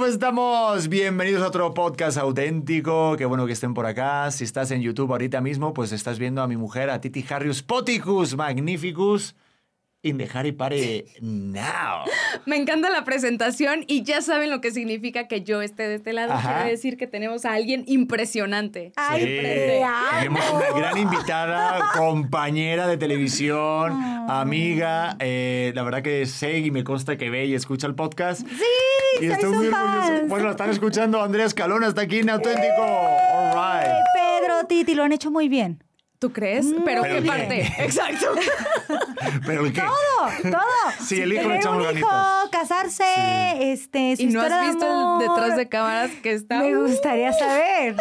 ¿cómo estamos? Bienvenidos a otro podcast auténtico. Qué bueno que estén por acá. Si estás en YouTube ahorita mismo, pues estás viendo a mi mujer, a Titi Harrius Poticus Magnificus. In the Harry Party now. Me encanta la presentación y ya saben lo que significa que yo esté de este lado. Ajá. Quiere decir que tenemos a alguien impresionante. Ay, Sí. Tenemos una gran invitada, compañera de televisión, amiga. eh, la verdad que sé y me consta que ve y escucha el podcast. Sí, Y soy estoy su muy orgulloso. fan. Bueno, lo están escuchando. Andrea Escalona está aquí en Auténtico. All Ay, right. Pedro, Titi, lo han hecho muy bien. ¿Tú crees? ¿Pero, ¿Pero qué qué? parte? Exacto. ¿Pero qué? Todo, todo. Sí, el hijo le Tener echamos un hijo, casarse, este, su y no has de visto amor. el detrás de cámaras que está. Me gustaría saber.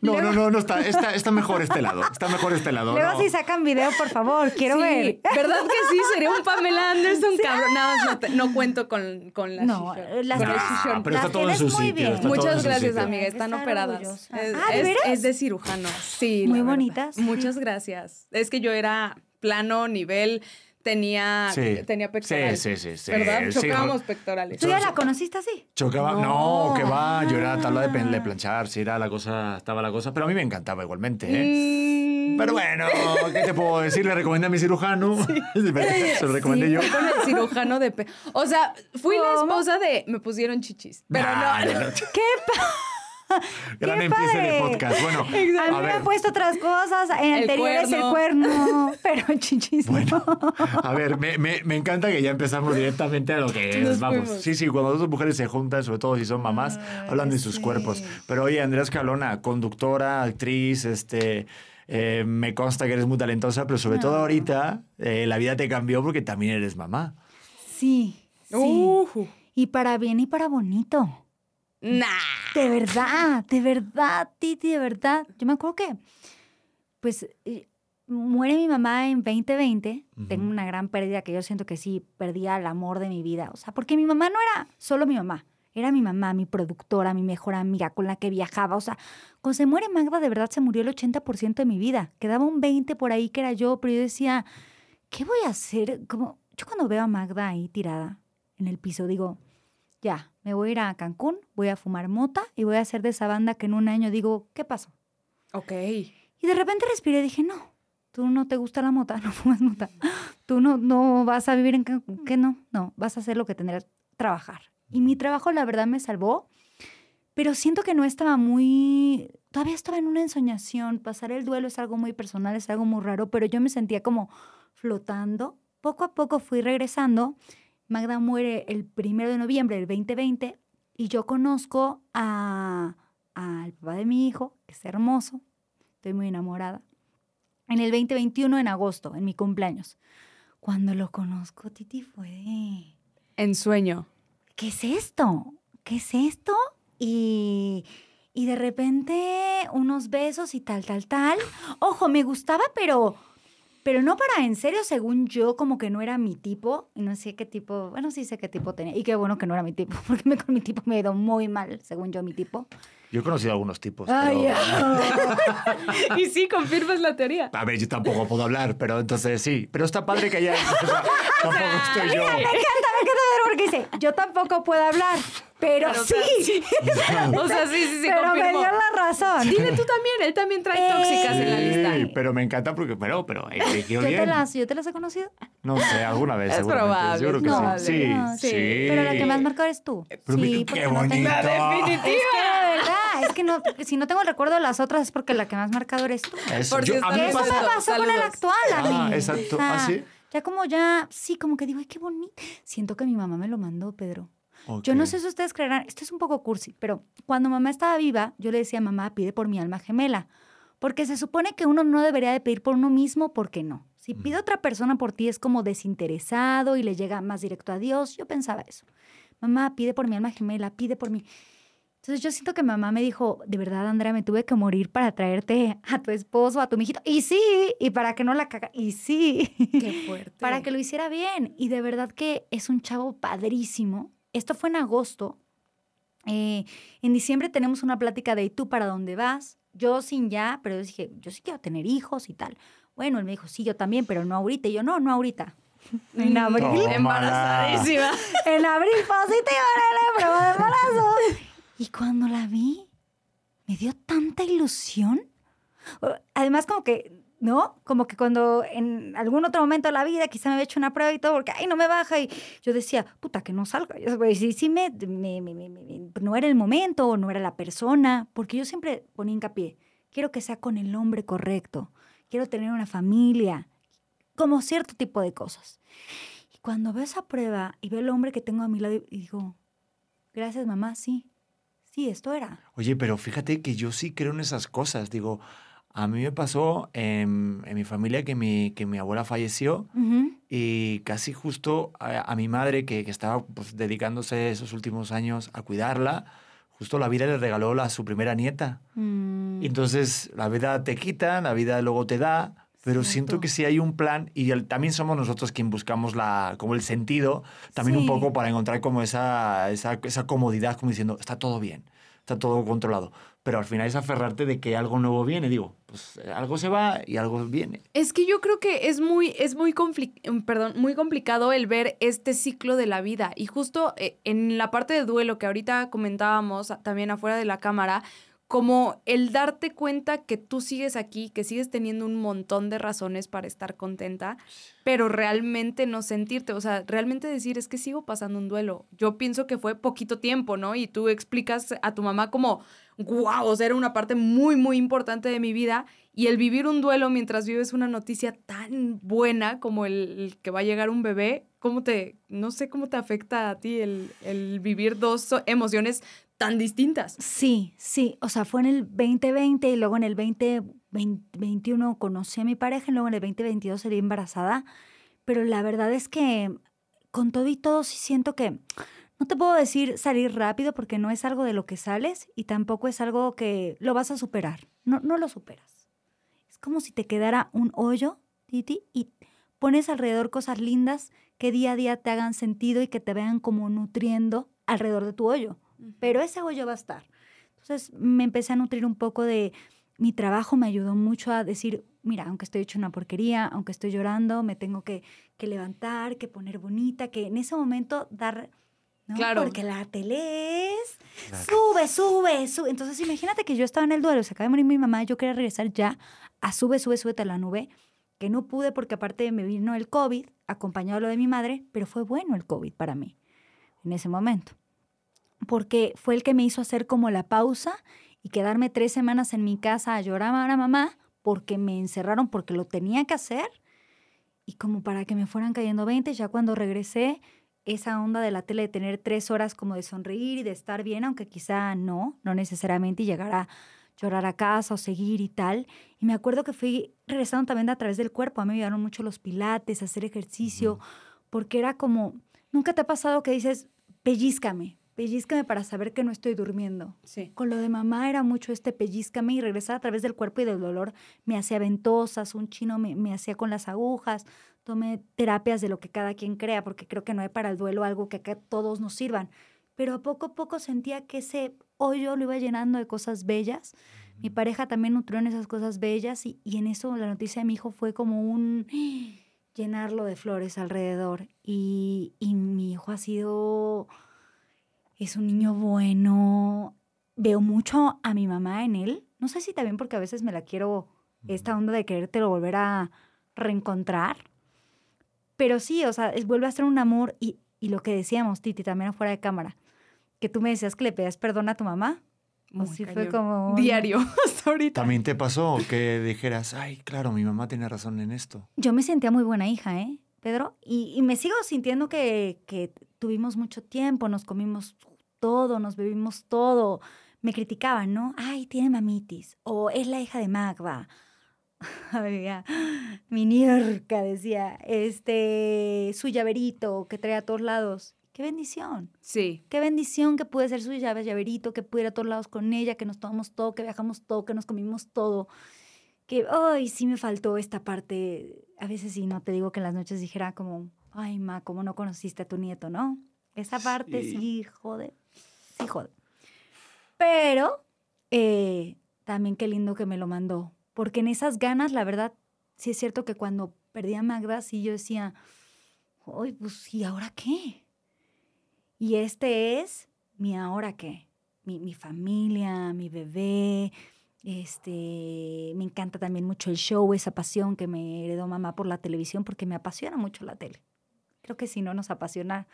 No, no, no, no está, está, está mejor este lado. Está mejor este lado. Luego no. si sacan video, por favor, quiero Sí, ver. ¿Verdad que sí? Sería un Pamela Anderson, cabrón. Nada más no, te- no cuento con, con la No, shishon. las Con tres- shishon. pero está todo en su muy sitio, Muchas gracias, amiga. Están operadas. Es, Ah, ¿de es- de cirujano. Sí. Muy la verdad. Bonitas. Muchas gracias. Es que yo era plano, nivel, tenía, Sí. tenía pectorales. Sí, sí, sí, sí. ¿Verdad? Sí, Chocábamos pectorales. ¿Tú ya la conociste así? Chocaba. No, No. que va. Yo era tabla de, Ah. de planchar. Sí, era la cosa, estaba la cosa. Pero a mí me encantaba igualmente, ¿eh? Mm, Pero bueno, ¿qué te puedo decir? Le recomendé a mi cirujano. Se lo recomendé sí, yo. con el cirujano de... pe- O sea, fui la esposa de... Me pusieron chichis. Pero Nah, no, no. ¡Qué pa- Gran ¡Qué empiece de padre! podcast. Bueno, A mí a me han puesto otras cosas. En El anteriores el cuerno. cuerno. Pero chichis. no. Bueno, a ver, me, me, me encanta que ya empezamos directamente a lo que es. Vamos. fuimos. Sí, sí, cuando dos mujeres se juntan, sobre todo si son mamás, hablan de sus sí. cuerpos. Pero oye, Andrea Escalona, conductora, actriz, este. eh, me consta que eres muy talentosa, pero sobre todo ahorita eh, la vida te cambió porque también eres mamá. Sí, sí. Ujú. Y para bien y para bonito. Nah. De verdad, de verdad, Titi, de verdad. Yo me acuerdo que, pues, eh, muere mi mamá en 2020. Tengo una gran pérdida que yo siento que sí, perdía el amor de mi vida. O sea, porque mi mamá no era solo mi mamá. Era mi mamá, mi productora, mi mejor amiga con la que viajaba. O sea, cuando se muere Magda, de verdad se murió el 80% de mi vida. Quedaba un 20% por ahí que era yo, pero yo decía, ¿qué voy a hacer? Como, yo cuando veo a Magda ahí tirada en el piso, digo, ya, me voy a ir a Cancún, voy a fumar mota y voy a hacer de esa banda que en un año digo, ¿qué pasó? Ok. Y de repente respiré y dije, no, tú no te gusta la mota, no fumas mota. Tú no, no vas a vivir en Cancún, ¿qué no? No, vas a hacer lo que tendrás, trabajar. Y mi trabajo, la verdad, me salvó, pero siento que no estaba muy, todavía estaba en una ensoñación. Pasar el duelo es algo muy personal, es algo muy raro, pero yo me sentía como flotando. Poco a poco fui regresando. Magda muere el primero de noviembre del 2020 y yo conozco a- al papá de mi hijo, que es hermoso, estoy muy enamorada, en el 2021, en agosto, en mi cumpleaños. Cuando lo conozco, Titi fue de, En sueño. ¿qué es esto? ¿Qué es esto? Y, y de repente unos besos y tal, tal, tal. Ojo, me gustaba, pero, pero no para en serio, según yo, como que no era mi tipo. Y no sé qué tipo, bueno, sí sé qué tipo tenía. Y qué bueno que no era mi tipo, porque me, con mi tipo me ha ido muy mal, según yo, mi tipo. Yo he conocido algunos tipos. Ay, pero- y sí, confirmas la teoría. A ver, yo tampoco puedo hablar, pero entonces sí. Pero está padre que haya. o sea, tampoco estoy yo. Porque dice, yo tampoco puedo hablar, pero, Pero, sí. O sea, sí, sí, sí, pero me dio la razón. Dile tú también, él también trae tóxicas en la Sí, lista. pero me encanta porque, pero, pero eligió ¿Yo te, las, ¿Yo te las he conocido? No sé, alguna vez Es probable, Yo creo que es sí. Sí, No, sí. Pero la que más marcó eres tú. Pero sí, qué no tengo- bonito. La definitiva. Es que de verdad, es que no, si no tengo el recuerdo de las otras es porque la que más marcado eres tú. Eso, Por yo- a mí Eso me pasó con el actual, a Ah, mí. exacto. O sea, ¿Ah, sí? Ya como ya, sí, como que digo, ay, qué bonito. Siento que mi mamá me lo mandó, Pedro. Yo no sé si ustedes creerán, esto es un poco cursi, pero cuando mamá estaba viva, yo le decía, mamá, pide por mi alma gemela. Porque se supone que uno no debería de pedir por uno mismo, ¿por qué no? Si pide otra persona por ti es como desinteresado y le llega más directo a Dios. Yo pensaba eso. Mamá, pide por mi alma gemela, pide por mi... Entonces yo siento que mamá me dijo, de verdad, Andrea, me tuve que morir para traerte a tu esposo, a tu mijito. Y sí, y para que no la caga. Y sí. Qué fuerte. para que lo hiciera bien. Y de verdad que es un chavo padrísimo. Esto fue en agosto. Eh, en diciembre tenemos una plática de ¿y tú para dónde vas? Yo sin ya, pero yo dije, yo sí quiero tener hijos y tal. Bueno, él me dijo, sí, yo también, pero no ahorita. Y yo, no, no ahorita. En abril. Tómala. Embarazadísima. En abril positiva, prueba de Y cuando la vi, me dio tanta ilusión. Además, como que, ¿no? Como que cuando en algún otro momento de la vida quizá me había hecho una prueba y todo, porque, ay, no me baja. Y yo decía, puta, que no salga. Y, güey, sí, sí me, no era el momento o no era la persona, porque yo siempre ponía hincapié, quiero que sea con el hombre correcto, quiero tener una familia, como cierto tipo de cosas. Y cuando veo esa prueba y veo el hombre que tengo a mi lado digo, gracias mamá, sí, sí, esto era. Oye, pero fíjate que yo sí creo en esas cosas. Digo, a mí me pasó en, en mi familia que mi, que mi abuela falleció y casi justo a, a mi madre, que, que estaba pues, dedicándose esos últimos años a cuidarla, justo la vida le regaló la, su primera nieta. Mm, entonces la vida te quita, la vida luego te da, pero siento que sí hay un plan y el- también somos nosotros quien buscamos la, como el sentido, también un poco para encontrar como esa, esa, esa comodidad, como diciendo, está todo bien, está todo controlado. Pero al final es aferrarte de que algo nuevo viene. Digo, pues eh, algo se va y algo viene. Es que yo creo que es muy, es muy, em, perdón, muy complicado el ver este ciclo de la vida. Y justo eh, en la parte de duelo que ahorita comentábamos a- también afuera de la cámara, como el darte cuenta que tú sigues aquí, que sigues teniendo un montón de razones para estar contenta, pero realmente no sentirte, o sea, realmente decir es que sigo pasando un duelo. Yo pienso que fue poquito tiempo, ¿no? Y tú explicas a tu mamá como, wow, o sea, era una parte muy, muy importante de mi vida y el vivir un duelo mientras vives una noticia tan buena como el, el que va a llegar un bebé, ¿cómo te, no sé cómo te afecta a ti el, el vivir dos emociones tan distintas? Sí, sí. O sea, fue en el 2020 y luego en el 2021 conocí a mi pareja y luego en el 2022 salí embarazada. Pero la verdad es que con todo y todo sí siento que no te puedo decir salir rápido porque no es algo de lo que sales y tampoco es algo que lo vas a superar. No, no lo superas. Es como si te quedara un hoyo, Titi, y pones alrededor cosas lindas que día a día te hagan sentido y que te vean como nutriendo alrededor de tu hoyo pero ese hoyo va a estar. Entonces me empecé a nutrir un poco de mi trabajo, me ayudó mucho a decir, mira, aunque estoy hecho una porquería, aunque estoy llorando, me tengo que, que levantar, que poner bonita, que en ese momento dar... ¿no? Claro. Porque la tele es... Claro. Sube, sube, sube. Entonces imagínate que yo estaba en el duelo, se acaba de morir mi mamá, yo quería regresar ya a sube, sube, súbete a la nube, que no pude porque aparte me vino el COVID, acompañado de lo de mi madre, pero fue bueno el COVID para mí en ese momento porque fue el que me hizo hacer como la pausa y quedarme tres semanas en mi casa a llorar a la mamá porque me encerraron porque lo tenía que hacer y como para que me fueran cayendo 20, ya cuando regresé, esa onda de la tele de tener tres horas como de sonreír y de estar bien, aunque quizá no, no necesariamente y llegar a llorar a casa o seguir y tal. Y me acuerdo que fui regresando también a través del cuerpo, a mí me ayudaron mucho los pilates, hacer ejercicio, porque era como, nunca te ha pasado que dices, pellízcame, pellízcame para saber que no estoy durmiendo. Sí. Con lo de mamá era mucho este pellízcame y regresar a través del cuerpo y del dolor. Me hacía ventosas, un chino me, me hacía con las agujas, tomé terapias de lo que cada quien crea, porque creo que no hay para el duelo algo que a todos nos sirvan. Pero a poco a poco sentía que ese hoyo lo iba llenando de cosas bellas. Mi pareja también nutrió en esas cosas bellas y, y en eso la noticia de mi hijo fue como un llenarlo de flores alrededor. Y, y mi hijo ha sido, es un niño bueno. Veo mucho a mi mamá en él. No sé si también porque a veces me la quiero, esta onda de querértelo volver a reencontrar. Pero sí, o sea, es, vuelve a ser un amor. Y, y lo que decíamos, Titi, también afuera de cámara, que tú me decías que le pedías perdón a tu mamá. O Muy sí fue como... un- Diario, hasta ahorita. ¿También te pasó que dijeras, ay, claro, mi mamá tiene razón en esto? Yo me sentía muy buena hija, ¿eh, Pedro? Y, y me sigo sintiendo que, que tuvimos mucho tiempo, nos comimos todo, nos bebimos todo. Me criticaban, ¿no? Ay, tiene mamitis. O es la hija de Magba. Había mi nierca, decía, este, su llaverito que trae a todos lados. ¡Qué bendición! Sí. Qué bendición que pude ser su llave, llaverito, que pude ir a todos lados con ella, que nos tomamos todo, que viajamos todo, que nos comimos todo. Que, ay, sí me faltó esta parte. A veces sí, no te digo que en las noches dijera como, ay, ma, ¿cómo no conociste a tu nieto, no? Esa parte Sí. sí, jode. Sí, jode. Pero eh, también qué lindo que me lo mandó. Porque en esas ganas, la verdad, sí es cierto que cuando perdí a Magda, sí yo decía, ay, pues, ¿y ahora qué? Y este es mi ahora qué, mi, mi familia, mi bebé. Este, me encanta también mucho el show, esa pasión que me heredó mamá por la televisión, porque me apasiona mucho la tele. Creo que si no nos apasiona,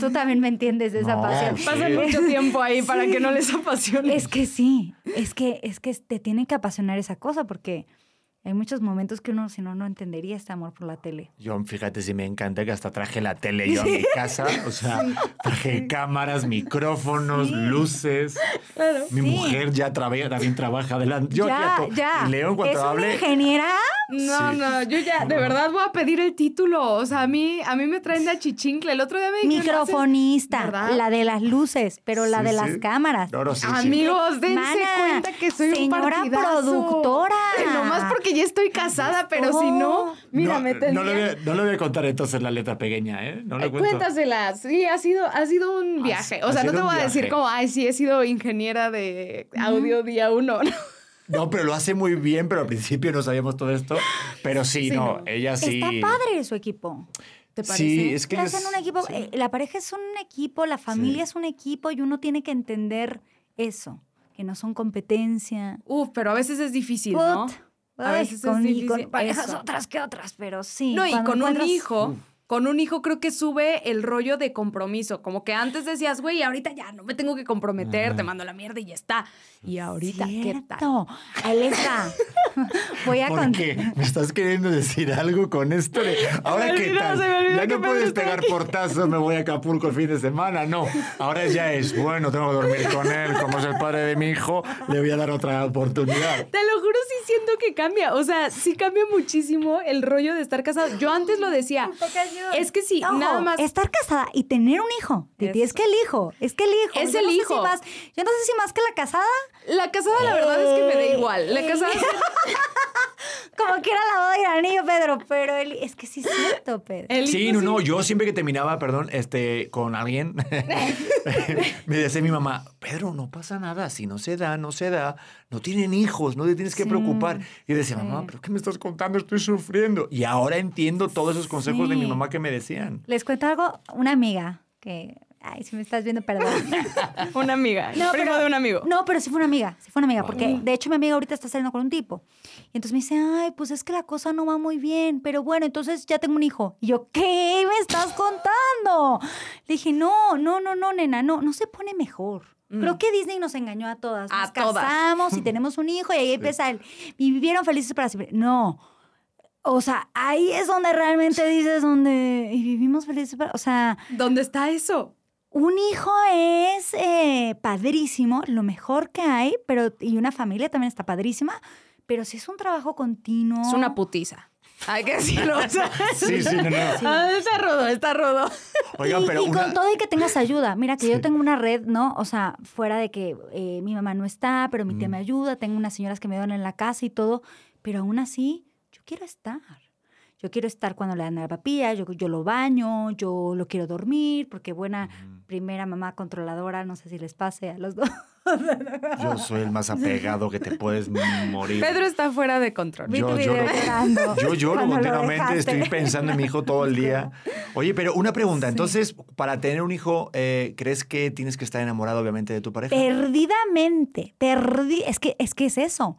tú también me entiendes de esa No, pasión. sí. Pasan mucho tiempo ahí para que no les apasione. Es que sí, es que, es que te tiene que apasionar esa cosa, porque hay muchos momentos que uno, si no, no entendería este amor por la tele. Yo, fíjate, si me encanta que hasta traje la tele yo a mi casa. O sea, traje cámaras, micrófonos, Sí. luces. Claro. Mi Sí. mujer ya trabaja, también trabaja adelante. Yo ya, ya. Y en ¿Es cuanto una hable. ingeniera? No, Sí. no, yo ya, de verdad voy a pedir el título. O sea, a mí, a mí me traen de achichincle. El otro día me Microfonista, ¿verdad? la de las luces, pero la Sí, de sí. las cámaras. No, no, sí, sí. Amigos, dense Mana, cuenta que soy un señora partidazo. productora. Nomás porque ya estoy casada, pero si no, mira, no, me no, tendría... le voy a, no le voy a contar entonces la letra pequeña, ¿eh? No le Eh, cuento. Cuéntaselas. Sí, ha sido, ha sido un viaje. ha o sea, no te voy a decir como, ay, sí, he sido ingeniera de audio día uno. ¿no? No, pero lo hace muy bien, pero al principio no sabíamos todo esto. Pero sí, Sí, no, no. ella sí. Está padre su equipo. ¿Te parece? Sí, es que Que ellos- un equipo, sí. eh, la pareja es un equipo, la familia es un equipo y uno tiene que entender eso, que no son competencia. Uf, pero a veces es difícil, ¿no? A veces es con, y difícil con parejas eso. otras que otras, pero sí. No, y con un hijo, con un hijo creo que sube el rollo de compromiso. Como que antes decías, güey, ahorita ya no me tengo que comprometer, te mando la mierda y ya está. Y ahorita, ¿qué tal? Cierto. Ahí les va. Voy a ¿Por contar. qué? ¿Me estás queriendo decir algo con esto? de, Ahora qué olvidó, tal? se me olvidó Ya que no puedes pegar aquí. portazos, me voy a Acapulco el fin de semana. No, ahora ya es, bueno, tengo que dormir con él, como es el padre de mi hijo, le voy a dar otra oportunidad. Te lo juro, que cambia. O sea, sí cambia muchísimo el rollo de estar casado. Yo antes lo decía. Es que sí, Ojo, nada más. Estar casada y tener un hijo. Titi, es que el hijo, es que el hijo. Es Yo el no sé si hijo. más- yo no sé si más que la casada, La casada, la verdad es que me da Eh, igual. La casada. como quiera la boda y el anillo, Pedro, pero el- es que sí es cierto, Pedro. el Sí, hijo no, no, yo siempre que terminaba, perdón, este, con alguien, me decía mi mamá, Pedro, no pasa nada, si no se da, no se da, no tienen hijos, no te tienes que Sí, preocupar. Y decía, sí. mamá, ¿pero qué me estás contando? Estoy sufriendo. Y ahora entiendo todos esos consejos de mi mamá que me decían. Les cuento algo, una amiga que, ay, si me estás viendo, perdón. Una amiga. No, primo pero- de un amigo. No, pero sí fue una amiga, sí fue una amiga, porque de hecho mi amiga ahorita está saliendo con un tipo. Y entonces me dice, ay, pues es que la cosa no va muy bien, pero bueno, entonces ya tengo un hijo. Y yo, ¿qué me estás contando? Le dije, no, no, no, no, nena, no, no se pone mejor. Creo que Disney nos engañó a todas. Mm. A Nos todas. casamos y tenemos un hijo y ahí empieza el, y vivieron felices para siempre. No. O sea, ahí es donde realmente dices, donde, y vivimos felices para, o sea, ¿Dónde está eso? un hijo es eh, padrísimo, lo mejor que hay, pero y una familia también está padrísima, pero si es un trabajo continuo. Es una putiza. Hay que decirlo. o sea, Sí, sí, no, no. ah, está rudo, está rudo. Oigan, y, pero y una- con todo y que tengas ayuda. Mira que Sí. yo tengo una red, ¿no? O sea, fuera de que eh, mi mamá no está, pero mi tía me ayuda, tengo unas señoras que me dan en la casa y todo, pero aún así, yo quiero estar. Yo quiero estar cuando le dan a la papilla, yo, yo lo baño, yo lo quiero dormir, porque buena primera mamá controladora, no sé si les pase a los dos. Yo soy el más apegado que te puedes morir. Pedro está fuera de control. Yo lloro. Yo lloro continuamente, estoy pensando en mi hijo todo el día. Oye, pero una pregunta, entonces, para tener un hijo, eh, ¿crees que tienes que estar enamorado, obviamente, de tu pareja? Perdidamente, perdi es que es que es eso.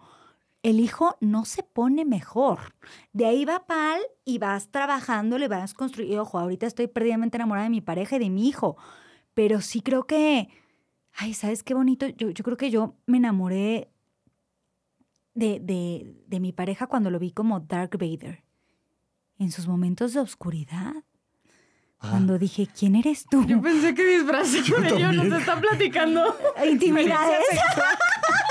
El hijo no se pone mejor. De ahí va pal y vas trabajando, le vas construyendo. Ojo, ahorita estoy perdidamente enamorada de mi pareja y de mi hijo. Pero sí creo que. Ay, ¿sabes qué bonito? Yo, yo creo que yo me enamoré de, de, de mi pareja cuando lo vi como Dark Vader. En sus momentos de oscuridad. Cuando dije, ¿quién eres tú? Yo pensé que disfrazado Yo de ellos nos está platicando. Intimidades.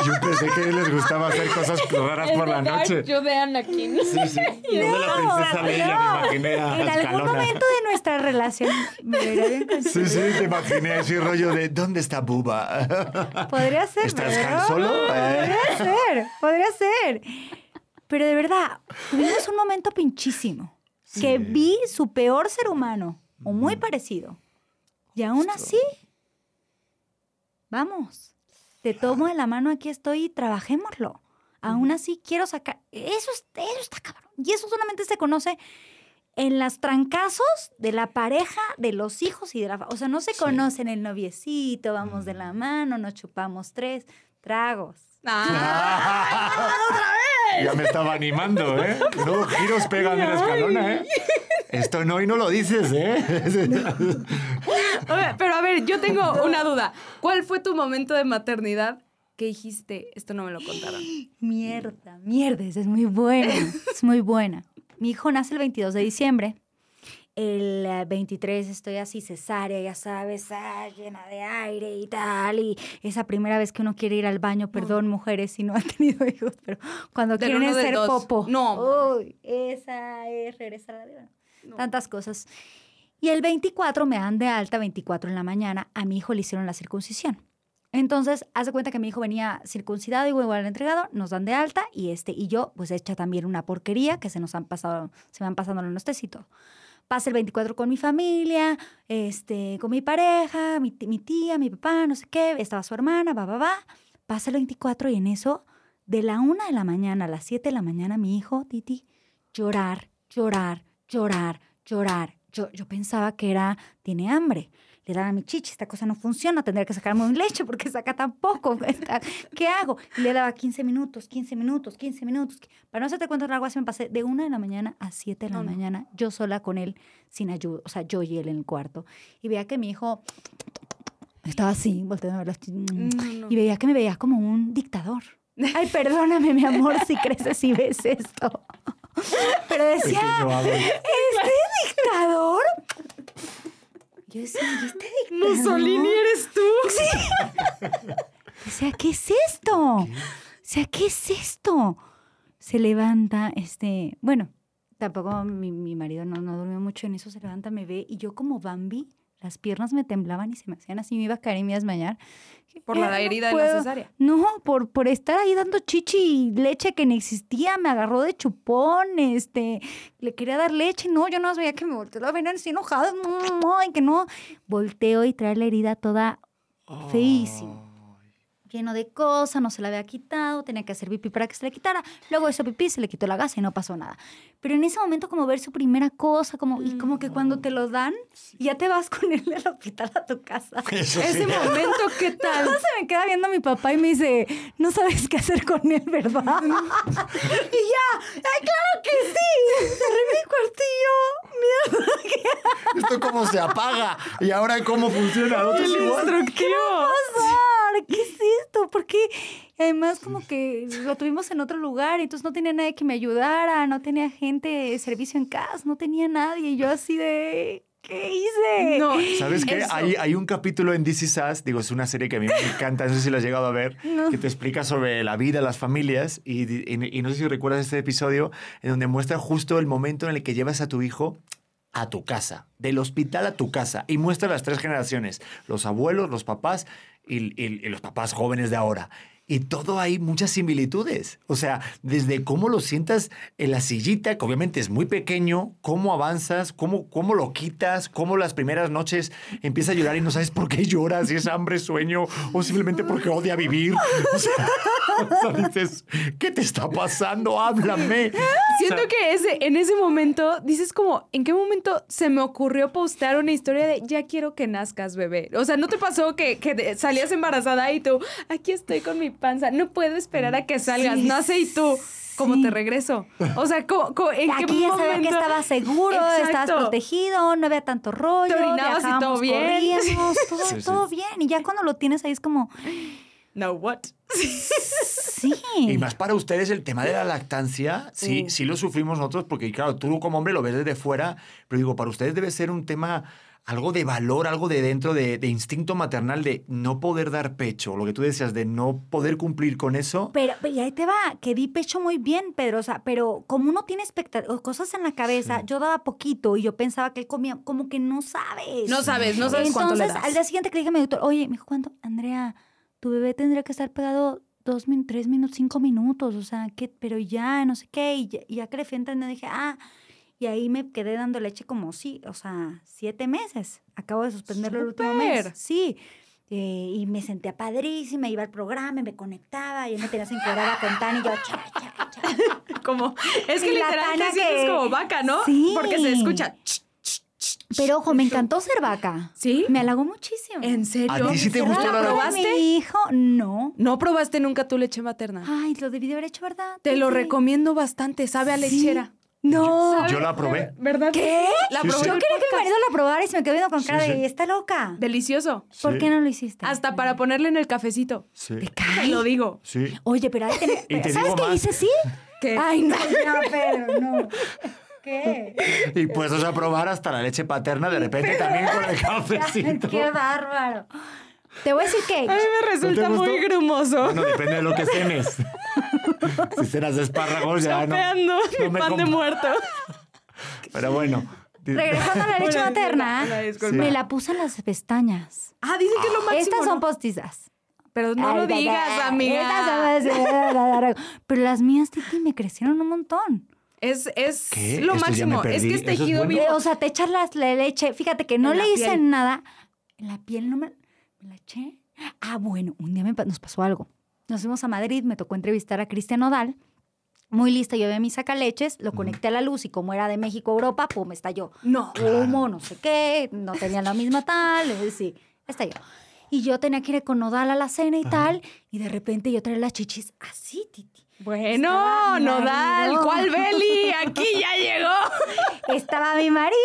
Yo pensé que les gustaba hacer cosas raras por la noche. Yo de Anakin. Sí, sí. Yo de la princesa Leia me imaginé a En algún momento de nuestra relación me bien con- Sí, sí, te imaginé ese rollo de ¿dónde está Buba? Podría ser. ¿Estás ¿verdad? Han Solo? Eh. Podría ser, podría ser. Pero de verdad, tuvimos un momento pinchísimo. Que vi su peor ser humano, o muy parecido. Y aún así, vamos, te tomo de la mano, aquí estoy y trabajémoslo. Aún así quiero sacar. Eso, es- eso está cabrón. Y eso solamente se conoce en las trancazos de la pareja, de los hijos y de la... O sea, no se Sí. conocen el noviecito, vamos de la mano, nos chupamos tres tragos. Ya me estaba animando, ¿eh? No, giros pegan de la escalona, ¿eh? Esto no y no lo dices, ¿eh? A ver, Pero a ver, yo tengo una duda. ¿Cuál fue tu momento de maternidad que dijiste, esto no me lo contaron? Mierda, mierda, esa es muy buena, es muy buena. Mi hijo nace el 22 de diciembre. El eh, 23 estoy así cesárea, ya sabes, ah, llena de aire y tal. Y esa primera vez que uno quiere ir al baño, perdón, mujeres, si no han tenido hijos, pero cuando Del quieren hacer popo. No. Uy, esa es regresar a la vida. Tantas cosas. Y el 24 me dan de alta, 24 en la mañana, a mi hijo le hicieron la circuncisión. Entonces, haz de cuenta que mi hijo venía circuncidado y igual entregado, nos dan de alta y este y yo, pues hecha también una porquería que se nos han pasado, se me han pasado los test y todo. Pasa el 24 con mi familia, este, con mi pareja, mi, mi tía, mi papá, no sé qué, estaba su hermana, va, va, va. Pasa el 24 y en eso, de la una de la mañana a las 7 de la mañana, mi hijo, Titi, llorar, llorar, llorar, llorar. Yo, yo pensaba que era, tiene hambre. Le dan a mi chichi, esta cosa no funciona, tendría que sacarme un leche porque saca tan poco. ¿Qué hago? Y le daba 15 minutos, 15 minutos, 15 minutos. Para no hacerte cuenta largo, así me pasé de una de la mañana a 7 de la No, no. mañana, yo sola con él, sin ayuda, o sea, yo y él en el cuarto. Y veía que mi hijo estaba así, volteando a ver chi- No, no. y veía que me veía como un dictador. Ay, perdóname, mi amor, si creces y ves esto. Pero decía. ¿este dictador? Yo decía, ¿y este dictador? Mussolini eres tú. O sea, ¿qué es esto? O sea, ¿qué es esto? Se levanta, este, bueno, tampoco mi, mi marido no, no durmió mucho en eso, se levanta, me ve y yo como Bambi, las piernas me temblaban y se me hacían así, me iba a caer y me iba a desmayar. Por la Eh, no herida de la puedo. cesárea. No, por, por estar ahí dando chichi y leche que no existía, me agarró de chupón, este, le quería dar leche, no, yo no veía que me volteó la vena así enojada, no, no, y que no, volteo y trae la herida toda feísimo. Lleno de cosas, no se la había quitado, tenía que hacer pipí para que se le quitara. Luego hizo pipí, se le quitó la gasa y no pasó nada. Pero en ese momento como ver su primera cosa, como, y como que cuando te lo dan, ya te vas con él al hospital a tu casa. Eso Ese sí. momento, ¿qué tal? Se me queda viendo mi papá y me dice, no sabes qué hacer con él, ¿verdad? y ya, ¡ay, claro que sí! Cerré mi cuartillo. Mierda, ¿Esto cómo se apaga? ¿Y ahora cómo funciona? ¿No te es igual? ¿qué va a pasar? ¿Qué es esto? Porque además como que lo tuvimos en otro lugar, entonces no tenía nadie que me ayudara, no tenía gente de servicio en casa, no tenía nadie. Y yo así de, ¿qué hice? No, ¿Sabes qué? Hay, hay un capítulo en This Is Us, digo, es una serie que a mí me encanta, no sé si la has llegado a ver, No. que te explica sobre la vida, las familias, y, y- y no sé si recuerdas este episodio en donde muestra justo el momento en el que llevas a tu hijo a tu casa, del hospital a tu casa, y muestra las tres generaciones, los abuelos, los papás y, y- los papás jóvenes de ahora. Y todo hay muchas similitudes. O sea, desde cómo lo sientas en la sillita, que obviamente es muy pequeño, cómo avanzas, cómo, cómo lo quitas, cómo las primeras noches empieza a llorar y no sabes por qué llora, si es hambre, sueño o simplemente porque odia vivir. O sea, o sea, dices, ¿qué te está pasando? Háblame. Siento O sea, que ese, en ese momento dices como, ¿en qué momento se me ocurrió postear una historia de ya quiero que nazcas, bebé? O sea, ¿no te pasó que, que salías embarazada y tú, aquí estoy con mi panza, no puedo esperar a que salgas, Sí, nace y tú, ¿cómo sí. te regreso? O sea, ¿cómo- cómo- ¿en qué Aquí ya sabía que momento? estaba seguro, estabas protegido, no había tanto rollo, Te orinabas y todo bien. corríamos, todo, Sí, sí. todo bien. Y ya cuando lo tienes ahí es como, No, what? sí. Y más para ustedes el tema de la lactancia, sí, sí lo sufrimos nosotros, porque claro, tú como hombre lo ves desde fuera, pero digo, para ustedes debe ser un tema, algo de valor, algo de dentro, de, de instinto maternal, de no poder dar pecho, lo que tú decías, de no poder cumplir con eso. Pero, pero y ahí te va, que di pecho muy bien, Pedro, o sea, pero como uno tiene cosas en la cabeza, Sí. yo daba poquito y yo pensaba que él comía, como que no sabes. No sabes, no sabes Entonces, cuánto le das. al día siguiente que le dije a mi doctor, oye, me dijo, ¿cuánto? Andrea, tu bebé tendría que estar pegado dos, min- tres minutos, cinco minutos, o sea, ¿qué? Pero ya, no sé qué, y ya, y ya que le fui entrando dije, ah, y ahí me quedé dando leche como sí, o sea, siete meses. Acabo de suspenderlo el último mes. Sí. eh, y me sentía padrísima, iba al programa, y me conectaba, y yo me tenía encuadrada con Tani, y yo, cha, cha, cha. Como, es que Y la literal Tania te sientes que- como vaca, ¿no? Sí. Porque se escucha. Pero ojo, me encantó ser vaca. ¿Sí? Me halagó muchísimo. ¿En serio? ¿A ti sí te gustó la probaste? Mi hijo, no. ¿No probaste nunca tu leche materna? Ay, lo debí de haber hecho, ¿verdad? Te lo recomiendo bastante, sabe a Sí. No. Yo la probé. ¿Verdad? ¿Qué? La Sí, probé Yo quería que mi marido la probara y se me quedó viendo con cara sí. de, ¿está loca? Delicioso. ¿Por Sí. qué no lo hiciste? Hasta para ponerle en el cafecito. Sí. ¿Te lo digo. Sí. Oye, pero ahí te ¿Sabes qué dice sí? ¿Qué? Ay, no, no, pero no. ¿Qué? Y puestos a probar hasta la leche paterna de repente también con el cafecito. Qué bárbaro. Te voy a decir que... A mí me resulta muy grumoso. Bueno, depende de lo que cenes. si cenas de espárragos ya no. Chapeando no mi me pan de muerto. Pero bueno. Regresando a la leche materna, me la puse en las pestañas. Ah, dicen que es lo máximo. Estas son ¿no? postizas. Pero no Ay, lo da, da. digas, amiga. Estas son- Pero las mías, Titi, me crecieron un montón. Es, es ¿Qué? lo Esto máximo. Es que es ¿Eso es tejido bueno? Eh, vivo. O sea, te echas las- la leche. Fíjate que no En la le hice piel. nada. En la piel no me, me la eché. Ah, bueno, un día me nos pasó algo. Nos fuimos a Madrid, me tocó entrevistar a Cristian Odal. Muy lista, yo veía mi sacaleches, lo conecté a la luz y como era de México a Europa, pum, estalló. No. Humo, no sé qué, no tenía la misma tal, sí, estalló. Y yo tenía que ir con Nodal a la cena y tal, y de repente yo traía las chichis así, Titi. Bueno, Nodal. ¿cuál Beli? Aquí ya llegó. Estaba mi marido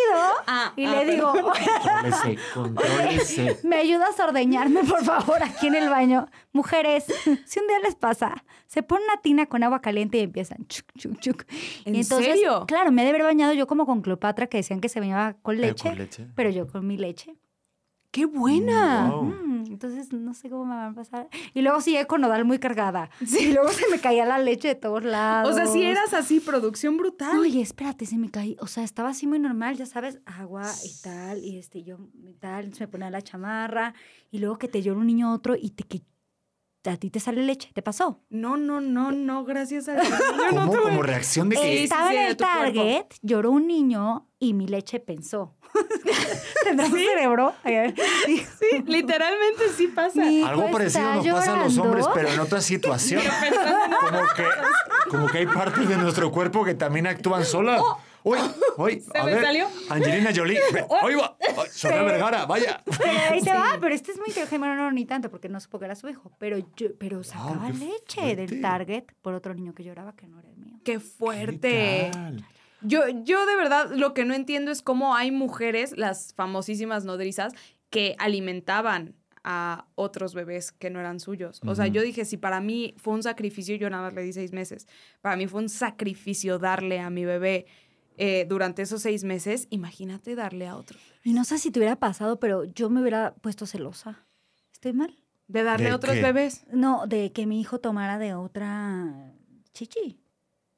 Ah, y ah, le digo, Contrólese, contrólese. ¿me ayudas a ordeñarme, por favor, aquí en el baño? Mujeres, si un día les pasa, se ponen una tina con agua caliente y empiezan chuc, chuc, chuc. ¿En y entonces, serio? Claro, me he de haber bañado yo como con Cleopatra, que decían que se bañaba con leche, con leche. pero yo con mi leche. ¡Qué buena! Wow. Mm, entonces no sé cómo me va a pasar. Y luego sigue con nodal muy cargada. Y luego se me caía la leche de todos lados. O sea, si eras así, producción brutal. Oye, espérate, se me caí. O sea, estaba así muy normal, ya sabes, agua y tal, y este, yo y tal, se me ponía la chamarra, y luego que te llora un niño otro y te, que a ti te sale leche. ¿Te pasó? No, no, no, no, gracias a Dios. No ¿Cómo? Como reacción de que. Estaba sí, en el cuerpo. Target, lloró un niño y mi leche pensó. ¿Tendrá un cerebro? Sí. Sí, literalmente sí pasa. Mi Algo parecido nos pasa a los hombres, pero en otra situación. Como que, como que hay partes de nuestro cuerpo que también actúan solas. Uy, uy, ¿Se a me ver, salió? Angelina Jolie, ahí va, Sofía Vergara, vaya. Pero ahí te va, pero este es muy inteligente, bueno, no, ni tanto, porque no supo que era su hijo, pero yo, pero sacaba leche fuerte. del Target por otro niño que lloraba que no era el mío. Qué fuerte. Yo, yo de verdad lo que no entiendo es cómo hay mujeres, las famosísimas nodrizas, que alimentaban a otros bebés que no eran suyos. O sea, yo dije, si para mí fue un sacrificio, yo nada más le di seis meses, para mí fue un sacrificio darle a mi bebé eh, durante esos seis meses, imagínate darle a otro. Y no sé si te hubiera pasado, pero yo me hubiera puesto celosa. ¿Estoy mal? De darle ¿De a otros qué? bebés. No, de que mi hijo tomara de otra chichi.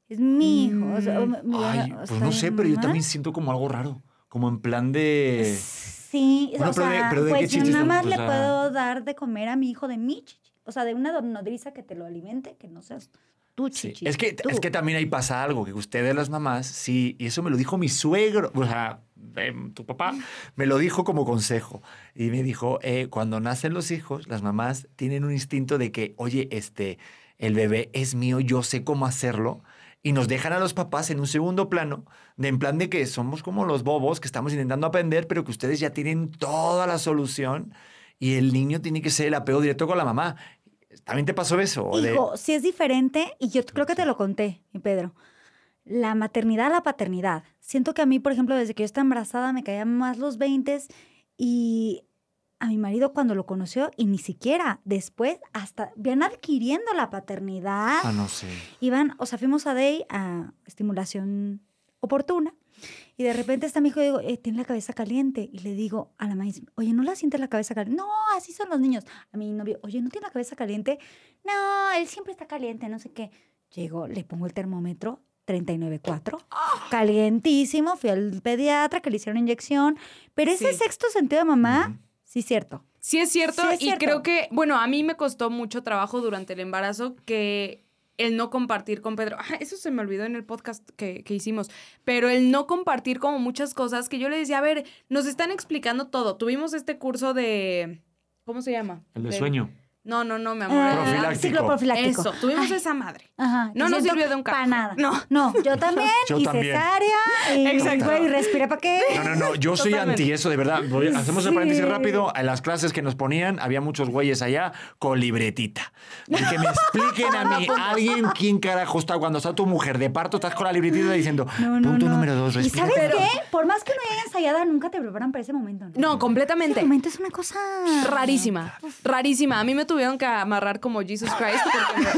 Es mi hijo. o sea, Mm. me- Ay, pues no sé, pero yo también siento como algo raro. Como en plan de. Sí, Bueno, o pero de- sea, pero ¿de pues yo nada más le puedo dar de comer a mi hijo de mi chichi. O sea, de una nodriza que te lo alimente, que no seas tú Sí, chichi. Es, que, tú. es que también ahí pasa algo, que ustedes las mamás, sí, y eso me lo dijo mi suegro, o sea, em, tu papá, me lo dijo como consejo. Y me dijo, eh, cuando nacen los hijos, las mamás tienen un instinto de que, oye, este, el bebé es mío, yo sé cómo hacerlo. Y nos dejan a los papás en un segundo plano, de en plan de que somos como los bobos que estamos intentando aprender, pero que ustedes ya tienen toda la solución y el niño tiene que ser el apego directo con la mamá. ¿También te pasó eso? O de- Hijo, si es diferente, y yo creo que te lo conté, mi Pedro. La maternidad la paternidad. Siento que a mí, por ejemplo, desde que yo estaba embarazada, me caían más los 20 y a mi marido cuando lo conoció, y ni siquiera después, hasta van adquiriendo la paternidad. Ah, no sé. Iban, o sea, fuimos a Day a estimulación oportuna. Y de repente está mi hijo y digo, eh, tiene la cabeza caliente. Y le digo a la maíz, oye, ¿no la sientes la cabeza caliente? No, así son los niños. A mi novio, oye, ¿no tiene la cabeza caliente? No, él siempre está caliente, no sé qué. Llego, le pongo el termómetro, 39.4. Calientísimo. Fui al pediatra que le hicieron inyección. Pero ese Sí. sexto sentido de mamá, sí, cierto. Sí es cierto Sí es y cierto. creo que, bueno, a mí me costó mucho trabajo durante el embarazo que el no compartir con Pedro, ah, eso se me olvidó en el podcast que, que hicimos, pero el no compartir como muchas cosas que yo le decía, a ver, nos están explicando todo. Tuvimos este curso de ¿cómo se llama? El de sueño. No, no, no, mi amor. Ah, Profiláctico. Ciclo profiláctico. Eso, tuvimos Ay, esa madre. Ajá. No y nos sirvió de un Para carajo. nada. No. No, yo también. Yo y también. cesárea. Y, Exacto. güey, respira para qué. No, no, no, yo soy Totalmente. anti eso, de verdad. Voy- hacemos el Sí. paréntesis rápido. En las clases que nos ponían, había muchos güeyes allá con libretita. Y que me expliquen a mí, alguien, quién carajo está cuando está tu mujer de parto, estás con la libretita diciendo, No, no, punto no. número dos, ¿Y respira. sabes para- qué? Por más que no haya ensayada, nunca te preparan para ese momento, ¿no? No, completamente. Ese momento es una cosa... Rarísima, rarísima. A mí me tuvieron que amarrar como Jesus Christ.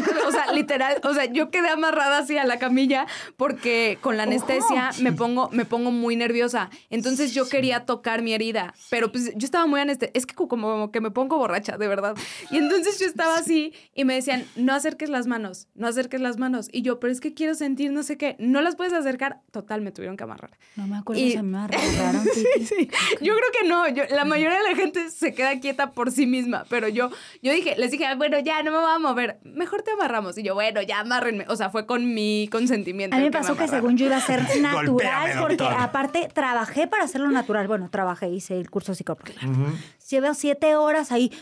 porque o sea, literal, o sea, yo quedé amarrada así a la camilla porque con la anestesia me pongo, me pongo muy nerviosa. Entonces yo quería tocar mi herida, pero pues yo estaba muy anestesiada. Es que como que me pongo borracha, de verdad. Y entonces yo estaba así y me decían, no acerques las manos, no acerques las manos. Y yo, pero es que quiero sentir no sé qué. No las puedes acercar. Total, me tuvieron que amarrar. No me acuerdo Y- si me agarraron. Titi. Sí, yo creo que no. Yo, la mayoría de la gente se queda quieta por sí misma. Pero yo, yo dije, les dije, "Ah, bueno, ya no me voy a mover. Mejor te amarramos. Y yo, bueno, ya amárrenme. O sea, fue con mi consentimiento. A mí me pasó que según yo iba a ser natural, Golpéame, porque aparte trabajé para hacerlo natural. Bueno, trabajé, hice el curso psicoprofiláctico. Ujú. Llevo siete horas ahí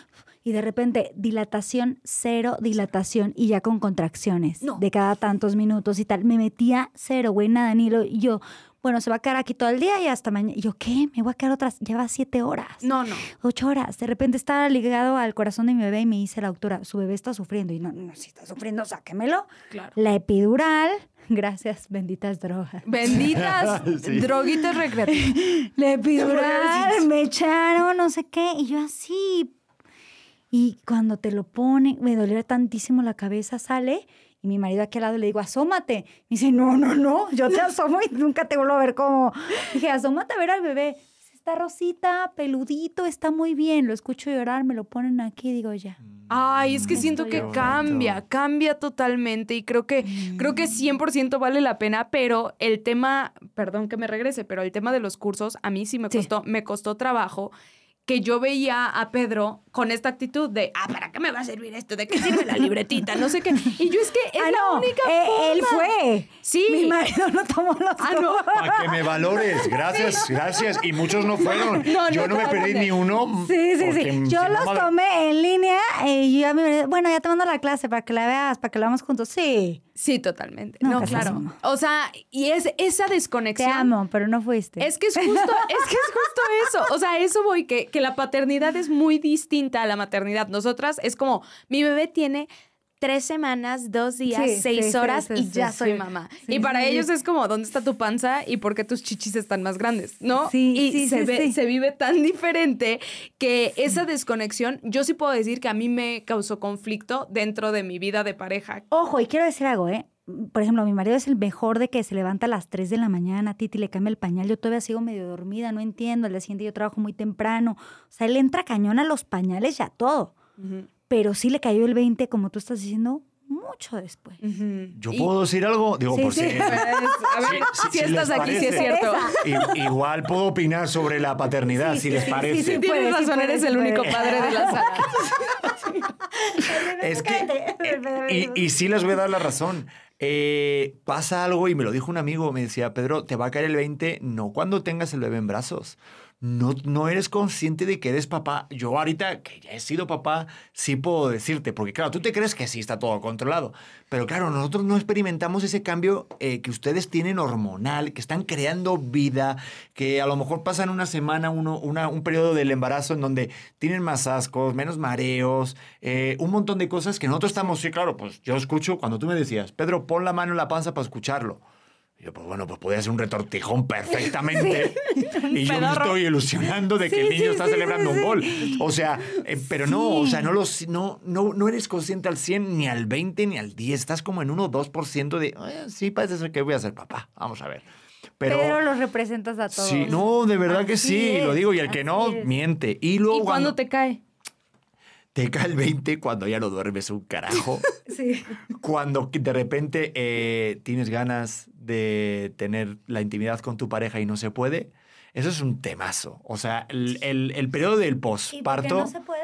y de repente dilatación, cero dilatación y ya con contracciones No. de cada tantos minutos y tal. Me metía cero, güey, nada, ni lo. Y yo, bueno, se va a quedar aquí todo el día y hasta mañana. Y yo, ¿qué? Me voy a quedar otras. Lleva siete horas. No, no. Ocho horas. De repente estaba ligado al corazón de mi bebé y me dice la doctora, su bebé está sufriendo. Y no, no, si está sufriendo, sáquemelo. Claro. La epidural, gracias, benditas drogas. Benditas Sí. droguitas recreativas. La epidural, me echaron, no sé qué. Y yo así. Y cuando te lo ponen, me dolía tantísimo la cabeza, sale. Y mi marido aquí al lado le digo, asómate. Y dice, no, no, no, yo te asomo y nunca te vuelvo a ver como. Dije, asómate a ver al bebé. Está rosita, peludito, está muy bien. Lo escucho llorar, me lo ponen aquí digo, ya. Ay, es que siento que cambia, cambia totalmente y creo que creo que 100% vale la pena, pero el tema, perdón que me regrese, pero el tema de los cursos a mí sí me Sí. costó me costó trabajo que yo veía a Pedro con esta actitud de, ah, ¿para qué me va a servir esto? ¿De qué sirve la libretita? No sé qué. Y yo es que es ah, la no, única eh, él fue. Sí. Mi marido no tomó los Ah, no. Para que me valores. Gracias, gracias. Y muchos no fueron. No, Yo no, no me perdí ni uno. Sí, sí, sí. Yo los tomé en línea y yo a mi marido, bueno, ya te mando la clase para que la veas, para que la veamos juntos. Sí, Sí, totalmente. No, No, que claro. O sea, y es esa te desconexión. amo, pero no fuiste. Es que es justo, es que es justo eso. O sea, eso voy, que, que la paternidad es muy distinta a la maternidad. Nosotras es como, mi bebé tiene tres semanas, dos días, Sí, seis sí, horas sí, y ya soy mamá. Y para ellos es como, ¿dónde está tu panza y por qué tus chichis están más grandes? ¿No? Sí, y sí, se, sí, ve- se vive tan diferente que esa desconexión, yo sí puedo decir que a mí me causó conflicto dentro de mi vida de pareja. Ojo, y quiero decir algo, ¿eh? Por ejemplo, mi marido es el mejor de que se levanta a las 3 de la mañana, Titi le cambia el pañal, yo todavía sigo medio dormida, no entiendo, al día siguiente yo trabajo muy temprano. O sea, él entra cañón a los pañales y a todo. Pero sí le cayó el 20, como tú estás diciendo, mucho después. ¿Yo Y- puedo decir algo? Digo, Sí, por sí. si... A ver, sí, si estás aquí, sí es cierto. I- Igual puedo opinar sobre la paternidad, Sí, si sí, les parece. sí, sí, Tienes puede, razón, eres el único padre de la sala. Es que, y, y sí les voy a dar la razón. Eh, pasa algo y me lo dijo un amigo, me decía, Pedro, te va a caer el 20, no cuando tengas el bebé en brazos. No, no eres consciente de que eres papá. Yo ahorita, que ya he sido papá, sí puedo decirte, porque claro, tú te crees que sí está todo controlado, pero claro, nosotros no experimentamos ese cambio eh, que ustedes tienen hormonal, que están creando vida, que a lo mejor pasan una semana, uno, una- un periodo del embarazo en donde tienen más ascos, menos mareos, eh, un montón de cosas que nosotros estamos, sí, claro, pues yo escucho cuando tú me decías, Pedro, pon la mano en la panza para escucharlo. Y yo, pues bueno, pues podía ser un retortijón perfectamente. y yo me estoy ilusionando de que el niño está celebrando un gol. O sea, eh, pero no, o sea, no, los, no, no, no eres consciente al 100, ni al 20, ni al 10. Estás como en 1 o 2% de, "Eh, sí, parece ser que voy a ser papá. Vamos a ver. Pero, Pero, los representas a todos. sí, no, de verdad que sí, lo digo. Y el que no, es. miente. Y luego ¿Y cuándo te cae? te cae el 20 cuando ya no duermes un carajo. Sí. cuando de repente eh, tienes ganas de tener la intimidad con tu pareja y no se puede, eso es un temazo. O sea, el, el- el periodo del ¿Y por qué posparto, no se puede?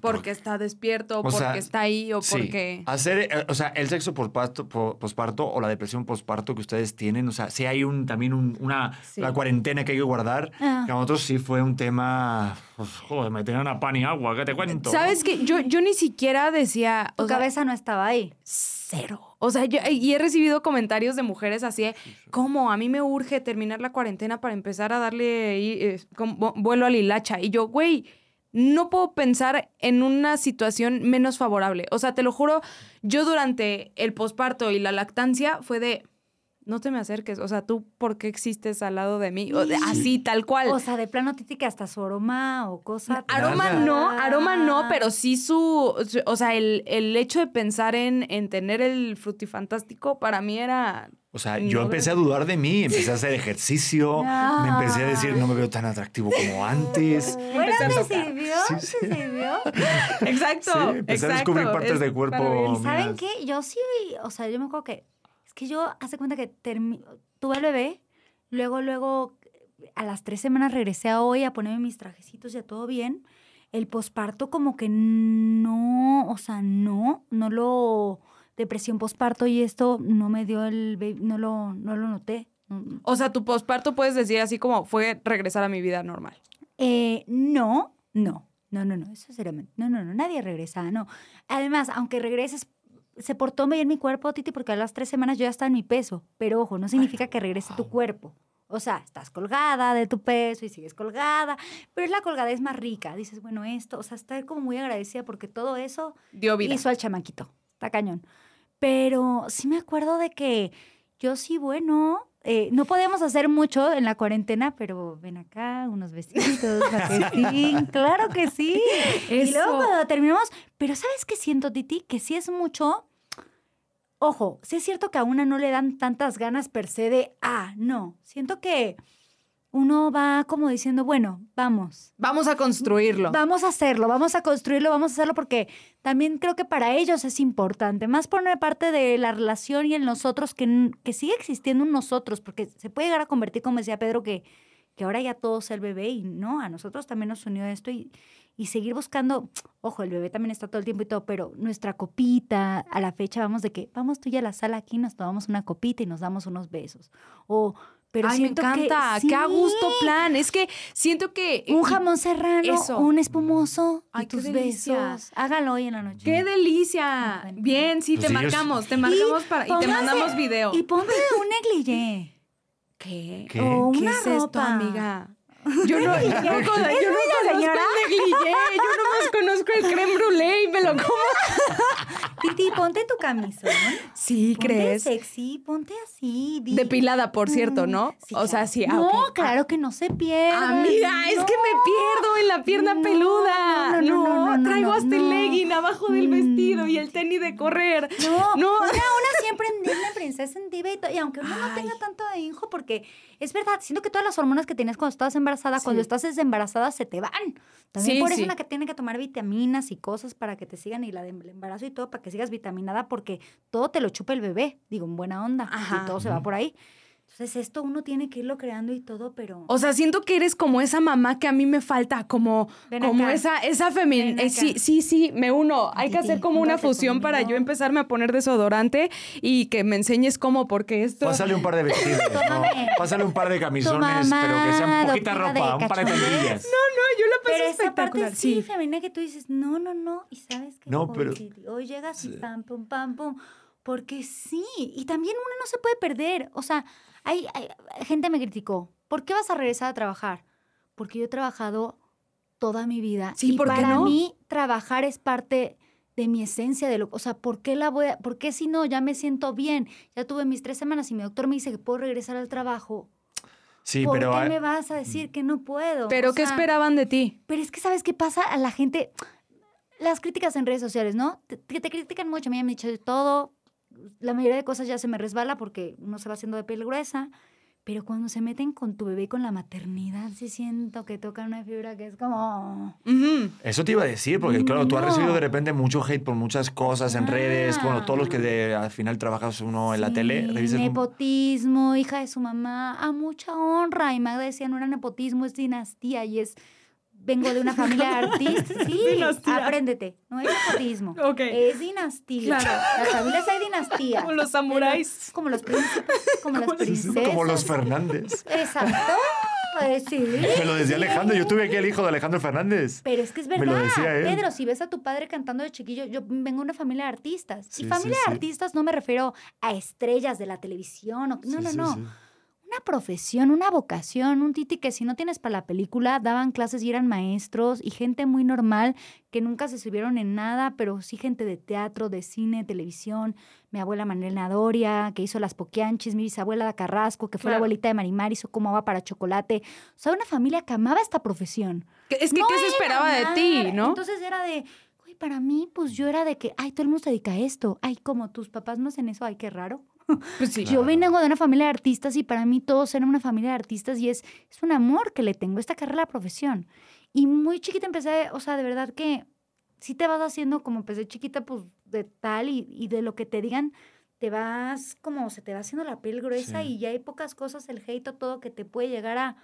porque está despierto, O porque sea, está ahí o Sí. porque... Hacer, eh, o sea, el sexo posparto, po- posparto o la depresión posparto que ustedes tienen, o sea, sí hay un, también un- una Sí. la cuarentena que hay que guardar. Ah. Que a nosotros sí fue un tema. pues, joder, me tenían a pan y agua, ¿qué te cuento? ¿Sabes qué? Yo, yo ni siquiera decía... Tu o sea, cabeza no estaba ahí. Cero. O sea, yo, y he recibido comentarios de mujeres así, de, ¿cómo? A mí me urge terminar la cuarentena para empezar a darle eh, vuelo al hilacha. Y yo, güey, no puedo pensar en una situación menos favorable. O sea, te lo juro, yo durante el posparto y la lactancia fue de, no te me acerques. O sea, tú, ¿por qué existes al lado de mí? O de- así, tal cual. O sea, de plano Titi que hasta su aroma o cosa. Aroma no, aroma no, pero sí su, su- o sea, el, el hecho de pensar en, en tener el frutifantástico para mí era... O sea, No, yo empecé a dudar de mí, empecé a hacer ejercicio, No. me empecé a decir, no me veo tan atractivo como antes. Bueno, Empecé a ¿te tocar. sirvió? Sí, ¿Te sí. sirvió? Exacto, Sí, empecé a descubrir partes es del cuerpo. ¿Saben qué? Yo sí, o sea, yo me acuerdo que, que yo hace cuenta que tuve el bebé, luego, luego, a las tres semanas regresé a hoy a ponerme mis trajecitos y a todo bien. El posparto como que no, o sea, no, no lo, depresión posparto y esto no me dio el, baby- no lo, no lo noté. O sea, tu posparto puedes decir así como fue regresar a mi vida normal. Eh, no, no, no, no, no, eso seriamente. No, no, no, nadie regresa, no. Además, aunque regreses, se portó bien mi cuerpo, Titi, porque a las tres semanas yo ya estaba en mi peso. Pero ojo, no significa que regrese tu cuerpo. O sea, estás colgada de tu peso y sigues colgada, pero es la colgada es más rica. Dices, bueno, esto, o sea, estar como muy agradecida porque todo eso Dio vida. hizo al chamaquito. Está cañón. Pero sí me acuerdo de que yo sí, bueno, eh, no podemos hacer mucho en la cuarentena, pero ven acá, unos besitos, ¿a que sí? claro que sí. Y luego cuando terminamos, pero ¿sabes qué siento, Titi? Que sí es mucho. Ojo, sí es cierto que a una no le dan tantas ganas per se de, ah, no. Siento que uno va como diciendo, bueno, vamos, Vamos a construirlo. Vamos a hacerlo, vamos a construirlo, vamos a hacerlo porque también creo que para ellos es importante, más por una parte de la relación y el nosotros, que, que sigue existiendo un nosotros, porque se puede llegar a convertir, como decía Pedro, que, que ahora ya todo es el bebé y no, a nosotros también nos unió esto y, y seguir buscando, ojo, el bebé también está todo el tiempo y todo, pero nuestra copita, a la fecha vamos de que vamos tú y a la sala aquí, nos tomamos una copita y nos damos unos besos. O, pero Ay, me siento que- encanta. Qué a gusto plan. Es que siento que... Un jamón serrano, Eso. un espumoso Ay, y tus delicia. besos. Hágalo hoy en la noche. ¡Qué delicia! Bueno. Bien, sí, Pues te ellos- marcamos, te marcamos para, y te mandamos video. Y ponte un negligé. ¿Qué? ¿Qué? O ¿Qué una es esto, amiga? Yo no, yo no, yo no ¿Es conozco el negligé, yo nomás conozco el creme brûlée y me lo como. Titi, ponte tu camisón. Sí, Ponte ¿crees? sexy, ponte así. di- Depilada, por cierto, ¿no? sí, o sea, sí. ah, No, ok. claro que no se pierda. Amiga, es que me No. pierdo en la pierna No, peluda. no, no, no, no, no, traigo no, hasta el no. legging abajo del Mm. vestido y el tenis de correr. No, No. Una, una siempre en una princesa en diva y, y aunque uno no tenga tanto de hijo, porque es verdad, siento que todas las hormonas que tienes cuando estás embarazada, cuando estás desembarazada, se te van. También Sí, por eso sí. una que tiene que tomar vitaminas y cosas para que te sigan y la del embarazo y todo, para que sigas vitaminada, porque todo te lo chupa el bebé, digo, en buena onda, Ajá. y todo se va por ahí. Entonces esto uno tiene que irlo creando y todo, pero... O sea, siento que eres como esa mamá que a mí me falta, como, como esa, esa femenina. acá. sí, sí, sí, me uno. Hay que hacer como una fusión para yo empezarme a poner desodorante y que me enseñes cómo, porque esto. Pásale un par de vestidos, ¿no? Pásale un par de camisones, mamá, pero que sean poquita ropa, un par de cachondez. tantillas. No, yo la pasé Pero esa espectacular. parte sí, femenina que tú dices, no, no, no, y sabes que No, hoy, pero- hoy llegas y pam, pum, pam, pum, porque sí, y también uno no se puede perder, o sea, hay, hay- gente me criticó, ¿por qué vas a regresar a trabajar? Porque yo he trabajado toda mi vida Sí, y ¿por qué para no? mí trabajar es parte de mi esencia de lo, o sea, ¿por qué la voy a, por qué si no ya me siento bien? Ya tuve mis tres semanas y mi doctor me dice que puedo regresar al trabajo. Sí, ¿Por pero qué hay- me vas a decir que no puedo? Pero O ¿qué sea, esperaban de ti? pero es que, ¿sabes qué pasa? A la gente, las críticas en redes sociales, ¿no? Te, que te critican mucho, a mí me han dicho de todo, la mayoría de cosas ya se me resbala porque uno se va haciendo de piel gruesa, pero cuando se meten con tu bebé y con la maternidad, sí siento que tocan una fibra que es como... Eso te iba a decir, porque claro, tú has recibido de repente mucho hate por muchas cosas en redes. Bueno, todos los que Ah. de- al final trabajas uno en la tele, revisas un- Nepotismo, hija de su mamá, a mucha honra. Y Magda decía, no era nepotismo, es dinastía y es vengo de una familia de artistas. Sí, Dinastía. apréndete. No es nepotismo. Ok. Es dinastía. Claro. Las familias hay dinastía. Como los samuráis. Como los príncipes, como las Sí, princesas. Como los Fernández. Exacto. Pues sí. Me lo decía sí. Alejandro. Yo tuve aquí el hijo de Alejandro Fernández. Pero es que es Me verdad. lo decía él. Pedro, si ves a tu padre cantando de chiquillo, yo vengo de una familia de artistas. Sí, y familia sí. de artistas no me refiero a estrellas de la televisión. o- no, Sí, no, sí, no. Una profesión, una vocación, un titi que si no tienes para la película, daban clases y eran maestros y gente muy normal que nunca se subieron en nada, pero sí gente de teatro, de cine, televisión. Mi abuela Manuela Doria, que hizo las poquianchis, mi bisabuela Carrasco, que fue la abuelita de Marimar, hizo como agua para chocolate. O sea, una familia que amaba esta profesión. Es que, No ¿qué se era esperaba de ti, no? Entonces era de, güey, para mí, pues yo era de que, ay, todo el mundo se dedica a esto. Ay, como tus papás no hacen eso, ay, qué raro. Pues sí. Yo vengo de una familia de artistas y para mí todos eran una familia de artistas y es, es un amor que le tengo, esta carrera, la profesión. Y muy chiquita empecé, o sea, de verdad que sí te vas haciendo como empecé chiquita, pues de tal y, y de lo que te digan, te vas como, se te va haciendo la piel gruesa Sí. y ya hay pocas cosas, el hate o todo que te puede llegar a...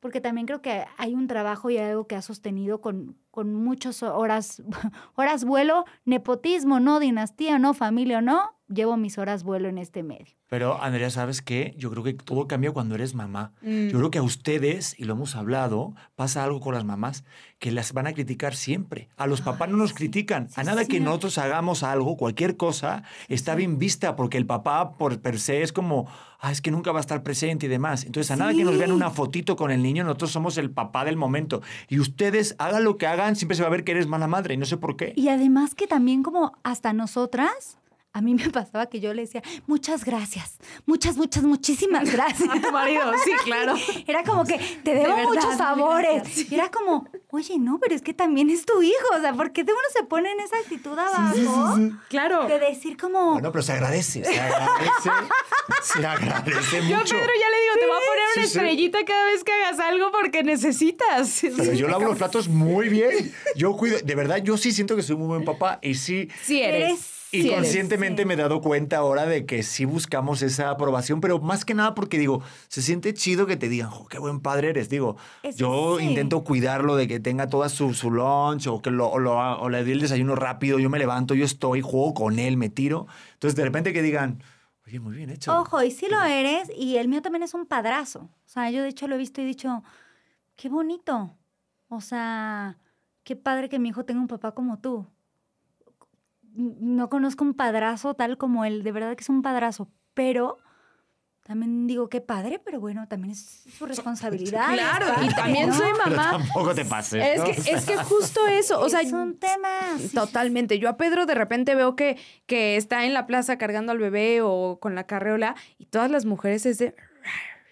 Porque también creo que hay un trabajo y algo que ha sostenido con, con muchas horas, horas vuelo, nepotismo, no dinastía, no familia, no. Llevo mis horas vuelo en este medio. Pero, Andrea, ¿sabes qué? Yo creo que todo cambia cuando eres mamá. Mm. Yo creo que a ustedes, y lo hemos hablado, pasa algo con las mamás, que las van a criticar siempre. A los papás no nos critican. a sí, nada sí, que no. nosotros hagamos algo, cualquier cosa, está bien vista, porque el papá por per se es como, ah, es que nunca va a estar presente y demás. Entonces, a nada que nos vean Sí. una fotito con el niño, nosotros somos el papá del momento. Y ustedes, hagan lo que hagan, siempre se va a ver que eres mala madre, y no sé por qué. Y además que también como hasta nosotras, a mí me pasaba que yo le decía, muchas gracias, muchas, muchas, muchísimas gracias. A tu marido, sí, claro. Era como que te debo verdad, muchos favores. Y era como, oye, no, pero es que también es tu hijo. O sea, ¿por qué uno se pone en esa actitud abajo? Claro. De decir como, Bueno, pero se agradece, se agradece, se agradece Yo mucho. Pedro ya le digo, te voy a poner una Sí, sí. estrellita cada vez que hagas algo porque necesitas. Pero yo lavo los platos muy bien. Yo cuido, de verdad, yo sí siento que soy muy buen papá y sí. Sí eres. Eres- Y sí eres. conscientemente sí. me he dado cuenta ahora de que sí buscamos esa aprobación, pero más que nada porque digo, se siente chido que te digan, "Jo, qué buen padre eres. Digo, Eso yo sí. intento cuidarlo de que tenga toda su, su lunch o que lo, o lo o le doy el desayuno rápido, yo me levanto, yo estoy, juego con él, me tiro. Entonces de repente que digan, oye, muy bien hecho. ojo, y sí lo eres, y el mío también es un padrazo. O sea, yo de hecho lo he visto y he dicho, qué bonito. O sea, qué padre que mi hijo tenga un papá como tú. No conozco un padrazo tal como él, de verdad que es un padrazo, pero también digo qué padre, pero bueno, también es su responsabilidad. Claro, y también ¿no? soy Pero mamá. tampoco te pases. Es ¿no? que, es que justo eso, o sea, es un tema. Totalmente. Yo a Pedro de repente veo que, que está en la plaza cargando al bebé o con la carreola y todas las mujeres es de...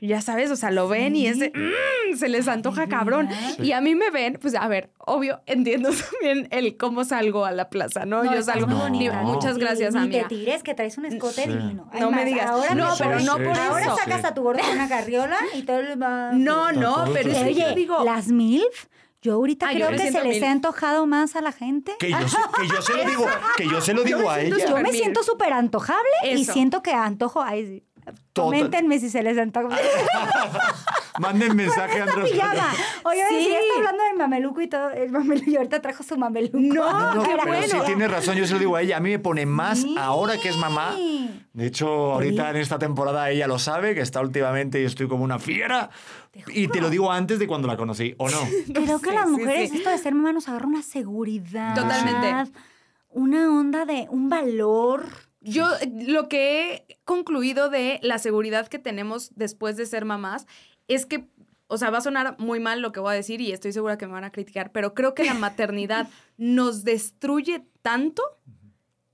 Ya sabes, o sea, lo ven y es de... "Mm", se les antoja Ay, cabrón. Y a mí me ven, pues a ver, obvio, entiendo también el cómo salgo a la plaza, ¿no? Yo salgo... No. Muchas gracias, ni amiga. te tires que traes un escote Sí. divino. No me digas. Ahora No, me- pero no por Ahora eso. sacas a tu gordo con una carriola y todo le va... No, no, pero es que digo... las MILF, yo ahorita Ay, yo creo que se les ha antojado más a la gente. Que yo, se- que yo se lo digo, que yo se lo digo a ella. Yo me siento súper antojable y siento que antojo... Sí. Coméntenme si se les antoja. Manden mensaje, Esta Andrés. pijama. Oye, Sí. sí. ya está hablando del mameluco y todo. El mameluco, y ahorita trajo su mameluco. No, No, qué pero bueno. sí tienes razón, yo se lo digo a ella. A mí me pone más Sí. ahora que es mamá. De hecho, ahorita en esta temporada ella lo sabe, que está últimamente y estoy como una fiera. Y te lo digo antes de cuando la conocí, ¿o no? Creo que Sí, las sí, mujeres, sí. esto de ser mamá nos agarra una seguridad. Totalmente. Una onda de un valor. Yo lo que he concluido de la seguridad que tenemos después de ser mamás es que, o sea, va a sonar muy mal lo que voy a decir y estoy segura que me van a criticar, pero creo que la maternidad nos destruye tanto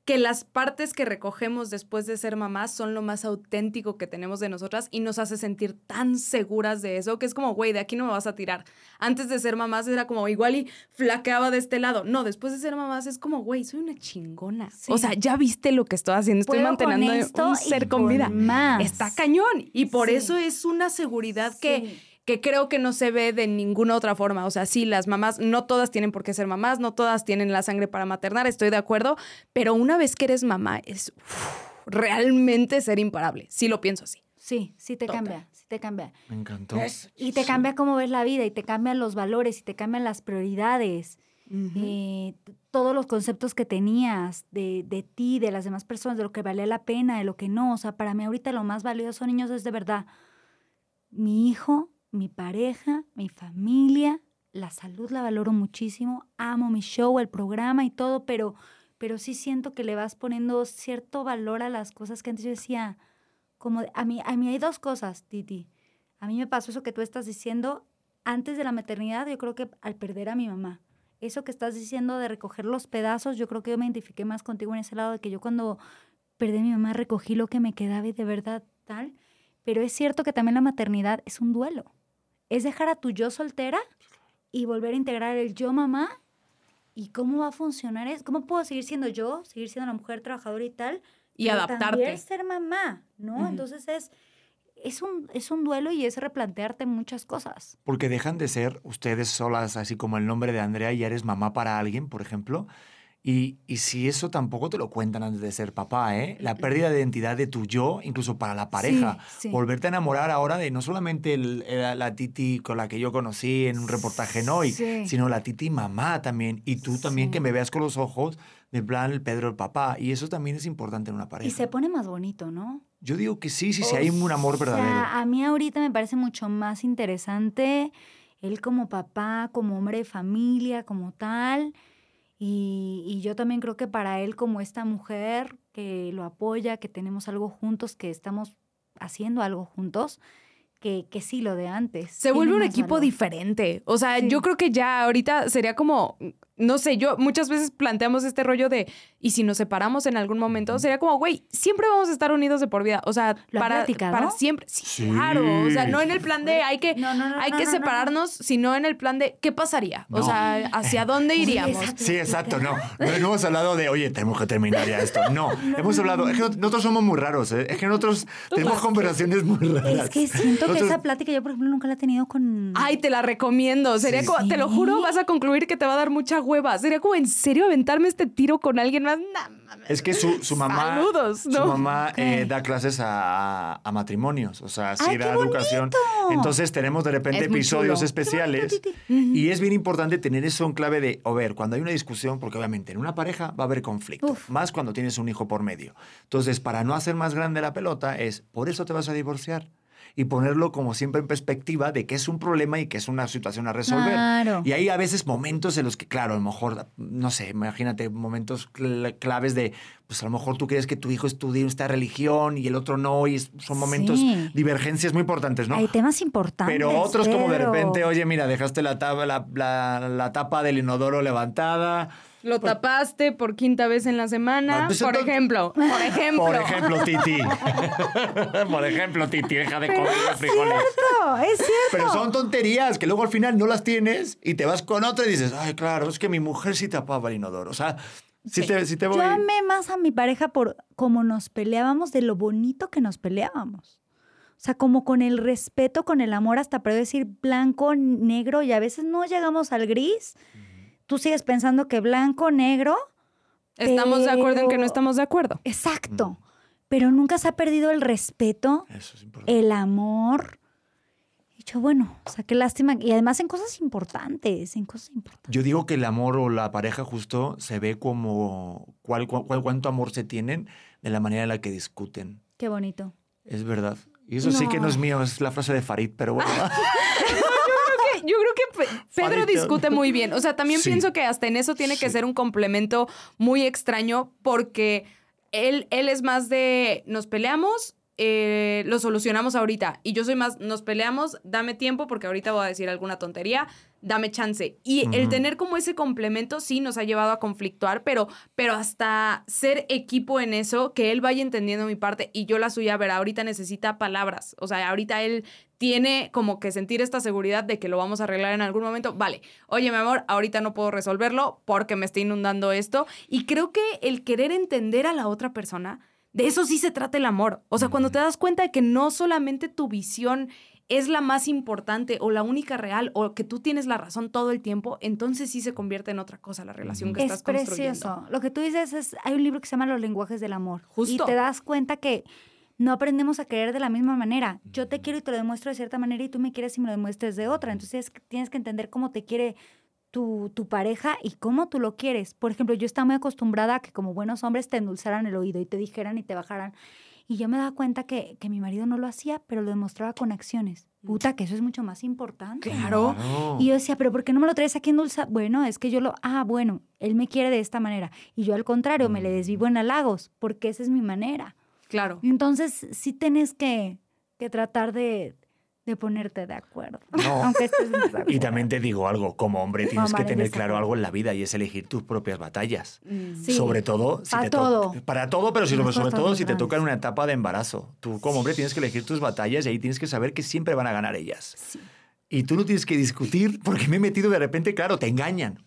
que las partes que recogemos después de ser mamás son lo más auténtico que tenemos de nosotras y nos hace sentir tan seguras de eso que es como, güey, de aquí no me vas a tirar. Antes de ser mamás era como igual y flaqueaba de este lado. No, después de ser mamás es como, güey, soy una chingona. Sí. O sea, ya viste lo que estoy haciendo, estoy Puedo manteniendo con esto un ser con, vida. más. Está cañón y por Sí. eso es una seguridad Sí. que creo que no se ve de ninguna otra forma. O sea, sí, las mamás, no todas tienen por qué ser mamás, no todas tienen la sangre para maternar, estoy de acuerdo, pero una vez que eres mamá es uf, realmente ser imparable. Sí lo pienso así. Sí, sí te Total. cambia. sí te cambia. Me encantó. Y te cambia cómo ves la vida, y te cambian los valores, y te cambian las prioridades. eh, t- todos los conceptos que tenías de, de ti, de las demás personas, de lo que valía la pena, de lo que no. O sea, para mí ahorita lo más valioso, niños, es de verdad mi hijo, mi pareja, mi familia, la salud la valoro muchísimo, amo mi show, el programa y todo, pero, pero sí siento que le vas poniendo cierto valor a las cosas que antes yo decía, como a mí, a mí hay dos cosas, Titi. A mí me pasó eso que tú estás diciendo antes de la maternidad, yo creo que al perder a mi mamá. Eso que estás diciendo de recoger los pedazos, yo creo que yo me identifiqué más contigo en ese lado de que yo cuando perdí a mi mamá recogí lo que me quedaba y de verdad tal. Pero es cierto que también la maternidad es un duelo. Es dejar a tu yo soltera y volver a integrar el yo mamá. ¿Y cómo va a funcionar eso? ¿Cómo puedo seguir siendo yo, seguir siendo una mujer trabajadora y tal? Y pero adaptarte. También ser mamá, ¿no? Ujú. Entonces es, es, un, es un duelo y es replantearte muchas cosas. Porque dejan de ser ustedes solas, así como el nombre de Andrea, y ya eres mamá para alguien, por ejemplo. Y, y si eso tampoco te lo cuentan antes de ser papá, ¿eh? La pérdida de identidad de tu yo, incluso para la pareja. Sí, sí. Volverte a enamorar ahora de no solamente el- el- la Titi con la que yo conocí en un reportaje en hoy, Sí. sino la Titi mamá también. Y tú también que me veas con los ojos de plan el Pedro el papá. Y eso también es importante en una pareja. Y se pone más bonito, ¿no? Yo digo que sí, sí, sí, hay un amor verdadero. sea, a mí ahorita me parece mucho más interesante él como papá, como hombre de familia, como tal. Y, y yo también creo que para él como esta mujer que lo apoya, que tenemos algo juntos, que estamos haciendo algo juntos, que, que sí, lo de antes. Se vuelve un equipo valor. diferente. O sea, Sí. yo creo que ya ahorita sería como, no sé, yo muchas veces planteamos este rollo de, y si nos separamos en algún momento, sería como, güey, siempre vamos a estar unidos de por vida. O sea, ¿Lo han para, para siempre. Sí, Sí. claro. O sea, no en el plan de hay que, No, no, no, hay no, que no, no, no. separarnos, sino en el plan de qué pasaría. O sea, hacia dónde iríamos. Sí, exacto, no. No, no hemos hablado de, oye, tenemos que terminar ya esto. No, hemos hablado, es que nosotros somos muy raros, ¿eh? es que nosotros tenemos conversaciones muy raras. Es que siento que Nosotros- esa plática yo, por ejemplo, nunca la he tenido con... Ay, te la recomiendo. Sería Sí. como, te lo juro, vas a concluir que te va a dar mucha hueva. Sería como, ¿en serio aventarme este tiro con alguien más? Nah, mames. Es que su, su mamá, Saludos, su mamá eh, da clases a, a matrimonios, o sea, sí ¡Ay, da educación. Entonces tenemos de repente Es episodios especiales y es bien importante tener eso en clave de, a ver, cuando hay una discusión, porque obviamente en una pareja va a haber conflicto, Uf. más cuando tienes un hijo por medio. Entonces, para no hacer más grande la pelota, es, por eso te vas a divorciar. Y ponerlo como siempre en perspectiva de que es un problema y que es una situación a resolver. Claro. Y hay a veces momentos en los que, claro, a lo mejor, no sé, imagínate momentos cl- claves de, pues a lo mejor tú quieres que tu hijo estudie esta religión y el otro no, y son momentos, Sí. divergencias muy importantes, ¿no? Hay temas importantes. Pero otros como de repente, oye, mira, dejaste la, tapa, la, la- la tapa del inodoro levantada. Lo tapaste por quinta vez en la semana. Por ejemplo, por ejemplo. Por ejemplo, Titi. por ejemplo, Titi, deja de comer es frijoles. cierto, es cierto. Pero son tonterías que luego al final no las tienes y te vas con otra y dices, ay, claro, es que mi mujer sí tapaba el inodoro. O sea, si, Sí. te, si te voy... Yo amé más a mi pareja por cómo nos peleábamos, de lo bonito que nos peleábamos. O sea, como con el respeto, con el amor, hasta para decir blanco, negro, y a veces no llegamos al gris. Tú sigues pensando que blanco, negro. Estamos de acuerdo en que no estamos de acuerdo. Exacto. Pero nunca se ha perdido el respeto, Eso es importante. el amor. Y yo, bueno, o sea, qué lástima. Y además en cosas importantes, en cosas importantes. Yo digo que el amor o la pareja justo se ve como cuál, cuál- cuánto amor se tienen de la manera en la que discuten. Qué bonito. Es verdad. Y eso sí que no es mío, es la frase de Farid, pero bueno. Yo creo que Pedro discute muy bien. O sea, también Sí. pienso que hasta en eso tiene que Sí. ser un complemento muy extraño porque él, él es más de nos peleamos, eh, lo solucionamos ahorita. Y yo soy más, nos peleamos, dame tiempo porque ahorita voy a decir alguna tontería, dame chance. Y el tener como ese complemento sí nos ha llevado a conflictuar, pero, pero hasta ser equipo en eso, que él vaya entendiendo mi parte y yo la suya, a ver, ahorita necesita palabras. O sea, ahorita él tiene como que sentir esta seguridad de que lo vamos a arreglar en algún momento. Vale, oye, mi amor, ahorita no puedo resolverlo porque me está inundando esto. Y creo que el querer entender a la otra persona, de eso sí se trata el amor. O sea, cuando te das cuenta de que no solamente tu visión es la más importante o la única real o que tú tienes la razón todo el tiempo, entonces sí se convierte en otra cosa la relación que Es estás construyendo. precioso. Lo que tú dices es, hay un libro que se llama Los lenguajes del amor. Justo. Y te das cuenta que no aprendemos a querer de la misma manera. Yo te quiero y te lo demuestro de cierta manera y tú me quieres y me lo demuestres de otra. Entonces tienes que entender cómo te quiere tu, tu pareja y cómo tú lo quieres. Por ejemplo, yo estaba muy acostumbrada a que como buenos hombres te endulzaran el oído y te dijeran y te bajaran. Y yo me daba cuenta que, que mi marido no lo hacía, pero lo demostraba con acciones. Puta, que eso es mucho más importante. Claro. Y yo decía, pero ¿por qué no me lo traes aquí en dulce? Bueno, es que yo lo, ah, bueno, él me quiere de esta manera. Y yo al contrario, me le desvivo en halagos, porque esa es mi manera. Claro. Entonces, sí tienes que, que tratar de, de ponerte de acuerdo. No. Aunque estés en desacuerdo. Y también te digo algo, como hombre tienes Mamá, que en tener claro algo en la vida y es elegir tus propias batallas. Mm. Sí. Sobre todo, si Para te todo. para todo, pero si- sobre cosas todo si te toca en una etapa de embarazo. Tú como hombre tienes que elegir tus batallas y ahí tienes que saber que siempre van a ganar ellas. Sí. Y tú no tienes que discutir porque me he metido de repente, claro, te engañan.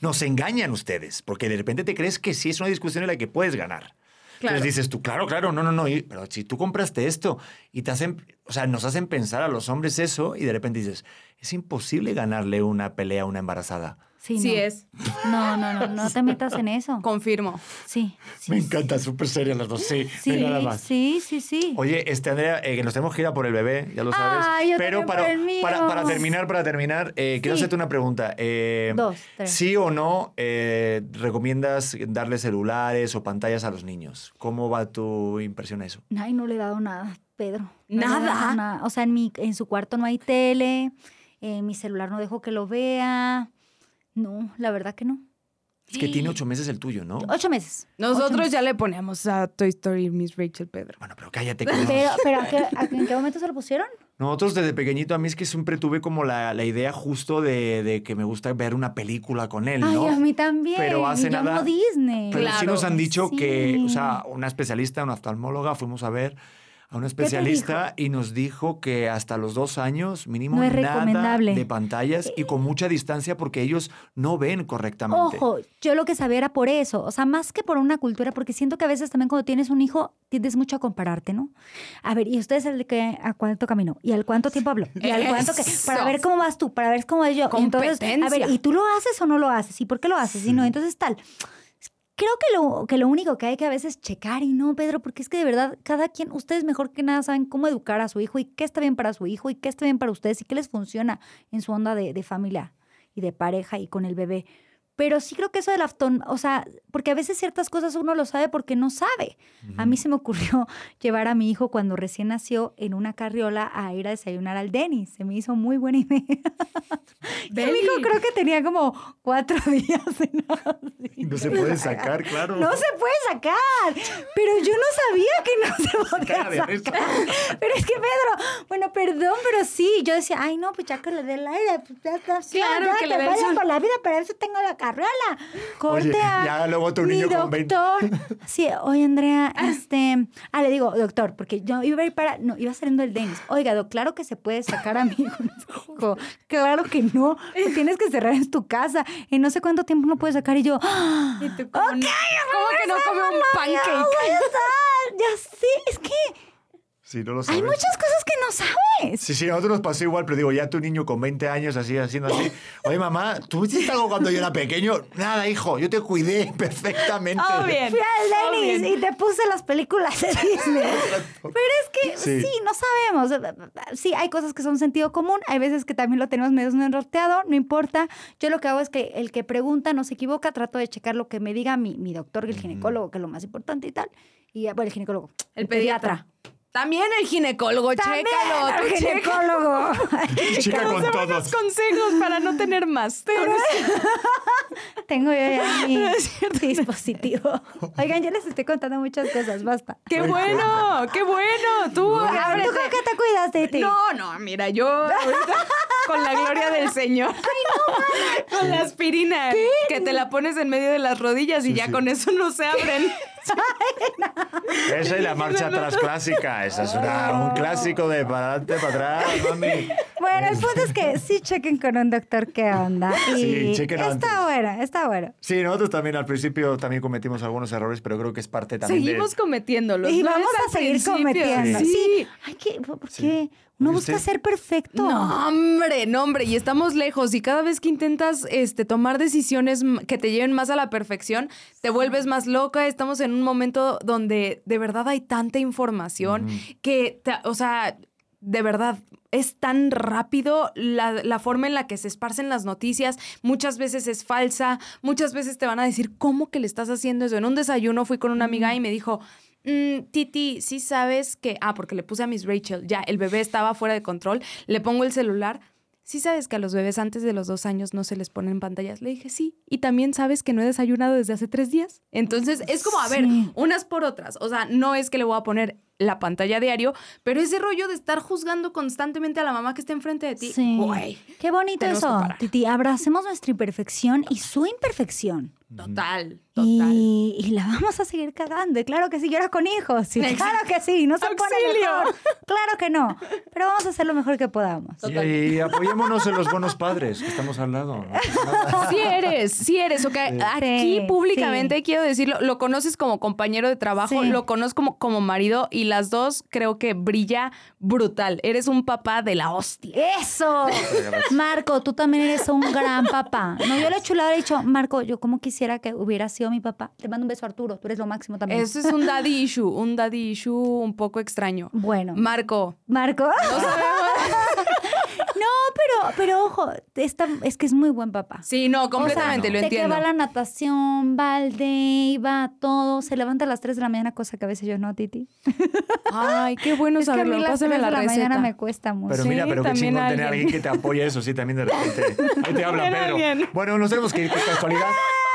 Nos engañan ustedes porque de repente te crees que sí es una discusión en la que puedes ganar. Claro. Entonces dices tú, claro, claro, no, no, no, y- pero si tú compraste esto y te hacen, o sea, nos hacen pensar a los hombres eso y de repente dices, es imposible ganarle una pelea a una embarazada. Sí, Sí no. es. No, no, no, no te metas en eso. Confirmo. Sí. sí, Me encanta, súper serio las dos, sí, Sí, nada más. sí, sí, sí. Oye, este Andrea, eh, que nos tenemos que ir a por el bebé, ya lo sabes. Ay, yo Pero para, por el mío. para, para terminar, para terminar, eh, quiero Sí. hacerte una pregunta. Eh, Dos, tres. ¿Sí o no eh, recomiendas darle celulares o pantallas a los niños? ¿Cómo va tu impresión a eso? Ay, no le he dado nada, Pedro. No ¿Nada? nada. O sea, en, mi, en su cuarto no hay tele, en mi celular no dejo que lo vea. No, la verdad que no. Es que tiene ocho meses el tuyo, ¿no? Ocho meses. Ocho Nosotros meses. ya le poníamos a Toy Story Miss Rachel Pedro. Bueno, pero cállate. que no. Pero, pero ¿a qué- a- ¿en qué momento se lo pusieron? Nosotros desde pequeñito, a mí es que siempre tuve como la, la idea justo de, de que me gusta ver una película con él, ¿no? Ay, a mí también. Pero hace yo nada- Disney. Pero sí nos han dicho que, o sea, una especialista, una oftalmóloga, fuimos a ver a te especialista y nos dijo que hasta los dos años mínimo No es nada recomendable. de pantallas y con mucha distancia porque ellos no ven correctamente. Ojo, yo lo que sabía era por eso, o sea, más que por una cultura, porque siento que a veces también cuando tienes un hijo tiendes mucho a compararte, ¿no? A ver, ¿y ustedes el de que a cuánto caminó? ¿Y al cuánto tiempo habló? ¿Y al cuánto que? Para ver cómo vas tú, para ver cómo voy yo. Entonces, a ver. ¿y tú lo haces o no lo haces? ¿Y por qué lo haces? Y no, entonces tal. Creo que lo, que lo único que hay que a veces checar y no, Pedro, porque es que de verdad cada quien, ustedes mejor que nada saben cómo educar a su hijo y qué está bien para su hijo y qué está bien para ustedes y qué les funciona en su onda de, de familia y de pareja y con el bebé. Pero sí creo que eso del aftón, o sea, porque a veces ciertas cosas uno lo sabe porque no sabe. A mí se me ocurrió llevar a mi hijo cuando recién nació en una carriola a ir a desayunar al Denis. Se me hizo muy buena idea. Mi hijo creo que tenía como cuatro días. No se puede sacar, claro. No se puede sacar. Pero yo no sabía que no se podía sacar. Pero es que Pedro, bueno, perdón, pero sí. Yo decía, ay, no, pues ya que le dé el aire, pues ya está. sí, Claro, ya que le vaya sol. por la vida, para eso tengo la carriola. Corte Oye, a ya luego tu mi niño con 20. doctor. Sí, oye, Andrea, este... Ah, le digo, doctor, porque yo iba a ir para... No, iba saliendo el Denis. Oiga, doc, claro que se puede sacar a mi hijo. Claro que no. Lo tienes que cerrar en tu casa. En no sé cuánto tiempo no puedes sacar. Y yo... Y tú como, ¿Cómo que no come un Ya pancake? voy a estar, Ya sé, es que Sí, no lo hay muchas cosas que no sabes. Sí, sí, a nosotros nos pasó igual, pero digo, ya tu niño con 20 años así, haciendo así. Oye, mamá, ¿tú hiciste algo cuando yo era pequeño? Nada, hijo, yo te cuidé perfectamente. Oh, bien. Fui al Oh, Denis y te puse las películas de Disney. Pero es que Sí. sí. no sabemos. Sí, hay cosas que son sentido común, hay veces que también lo tenemos medio enroteado, no importa. Yo lo que hago es que el que pregunta no se equivoca, trato de checar lo que me diga mi, mi doctor, el ginecólogo, que es lo más importante y tal. Y bueno, el ginecólogo. El pediatra. También el ginecólogo, También chécalo. el ginecólogo. Chica con Buenos todos. consejos para no tener más. Tengo yo ya mi No dispositivo. Oigan, ya les estoy contando muchas cosas, basta. ¡Qué bueno! ¡Qué bueno! Tú, ábrete. ¿tú con qué te cuidas, Titi? No, no, mira, yo ahorita con la gloria del Señor. Con la aspirina que te la pones en medio de las rodillas y ya sí. con eso no se abren. Esa es la marcha atrás clásica. Esa es una- un clásico de para adelante, para atrás, mami. Bueno, el punto es que sí chequen con un doctor qué onda. Y Sí, chequen Está antes. bueno, está bueno. Sí, nosotros también al principio también cometimos algunos errores, pero creo que es parte también Seguimos de... cometiéndolos. Y ¿no? vamos a seguir principio. cometiendo. Sí. Sí. Ay, ¿qué? ¿Por qué? Oye, busca usted- ser perfecto. No, hombre, no, hombre, y estamos lejos. Y cada vez que intentas este, tomar decisiones que te lleven más a la perfección, te vuelves más loca. Estamos en un momento donde de verdad hay tanta información que, te- o sea, de verdad. Es tan rápido la, la forma en la que se esparcen las noticias. Muchas veces es falsa. Muchas veces te van a decir, ¿cómo que le estás haciendo eso? En un desayuno fui con una amiga y me dijo, "Mm, Titi, sí sabes que. Ah, porque le puse a Miss Rachel. Ya, el bebé estaba fuera de control. Le pongo el celular. Sí sabes que a los bebés antes de los dos años no se les ponen pantallas. Le dije, sí. Y también sabes que no he desayunado desde hace tres días. Entonces, es como, a ver, Sí. unas por otras. O sea, no es que le voy a poner la pantalla diario, pero ese rollo de estar juzgando constantemente a la mamá que está enfrente de ti. Sí. güey, Qué bonito eso. Titi, abracemos nuestra imperfección y su imperfección. total, total. Y, y la vamos a seguir cagando. Y claro que sí, y ahora con hijos. Claro que sí, no se pone mejor. Claro que no. Pero vamos a hacer lo mejor que podamos. Total. Y, apoyémonos en los buenos padres que estamos al lado. ¿no? Sí eres, sí eres. Ok, aquí públicamente sí. quiero decirlo, lo conoces como compañero de trabajo, Sí. lo conozco como, como marido y las dos creo que brilla brutal. Eres un papá de la hostia. ¡Eso! Marco, tú también eres un gran papá. No, yo le he chulado, le he dicho, Marco, yo como quisiera que hubiera sido mi papá. Te mando un beso, Arturo. Tú eres lo máximo también. Eso es un daddy issue, un daddy issue un poco extraño. Bueno. Marco, Marco. no sabemos. Pero, ojo, está- es que es muy buen papá. Sí, no, completamente, O sea, lo entiendo. que va a la natación, va al day, va a todo, se levanta a las 3 de la mañana, cosa que a veces yo no, Titi. Ay, qué bueno es que a saberlo. mí las Pásame 3 la de la receta. mañana me cuesta mucho. Pero Sí, mira, pero qué también chingón tener a alguien. alguien que te apoye eso, sí, también de repente. Ahí te habla Pedro. alguien. Bueno, nos tenemos que ir, qué casualidad.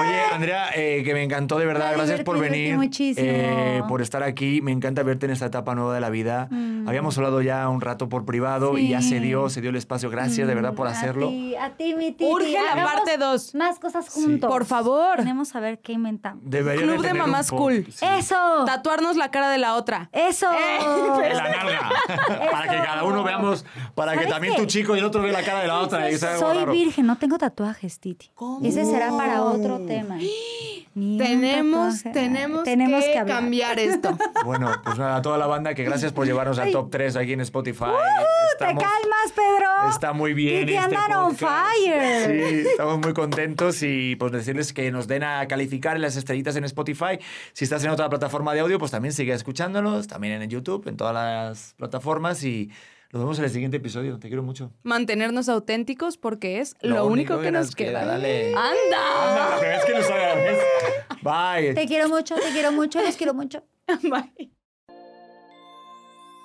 Oye, Andrea, eh, que me encantó de verdad. Me Gracias por venir. muchísimo. eh, por estar aquí. Me encanta verte en esta etapa nueva de la vida. Habíamos hablado ya un rato por privado y ya se Mm. Dio, se dio el espacio. Gracias de verdad por A hacerlo. ti, a ti, mi Titi. Urge la hagamos parte dos. Más cosas juntos. Por favor. Tenemos a ver qué inventamos. Club de mamás cool. sí. ¡Eso! Tatuarnos la cara de la otra. ¡Eso! Nalga. para que cada uno veamos, para que ¿Sabes también qué? tu chico y el otro vea la cara de la otra. y Soy raro. virgen, no tengo tatuajes, Titi. ¿Cómo? Ese será para otro tema. Tenemos, tenemos, Tenemos que, hablar. cambiar esto. Bueno, pues nada, a toda la banda que gracias por llevarnos al top 3 aquí en Spotify. ¿Te calmas, Pedro? Está muy bien. Titi este andan on fire. Sí, estamos muy contentos y pues decirles que nos den a calificar en las estrellitas en Spotify. Si estás en otra plataforma de audio, pues también sigue escuchándonos, también en YouTube, en todas las plataformas y nos vemos en el siguiente episodio. Te quiero mucho. Mantenernos auténticos porque es lo, único que, nos queda. Dale. ¡Anda! Anda, vez que nos. Bye. Te quiero mucho, te quiero mucho, los quiero mucho. Bye.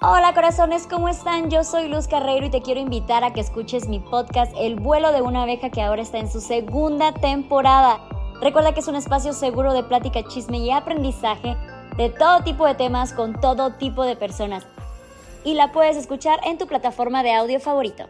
Hola corazones, ¿cómo están? Yo soy Luz Carreiro y te quiero invitar a que escuches mi podcast El vuelo de una abeja que ahora está en su segunda temporada. Recuerda que es un espacio seguro de plática, chisme y aprendizaje de todo tipo de temas con todo tipo de personas. Y la puedes escuchar en tu plataforma de audio favorito.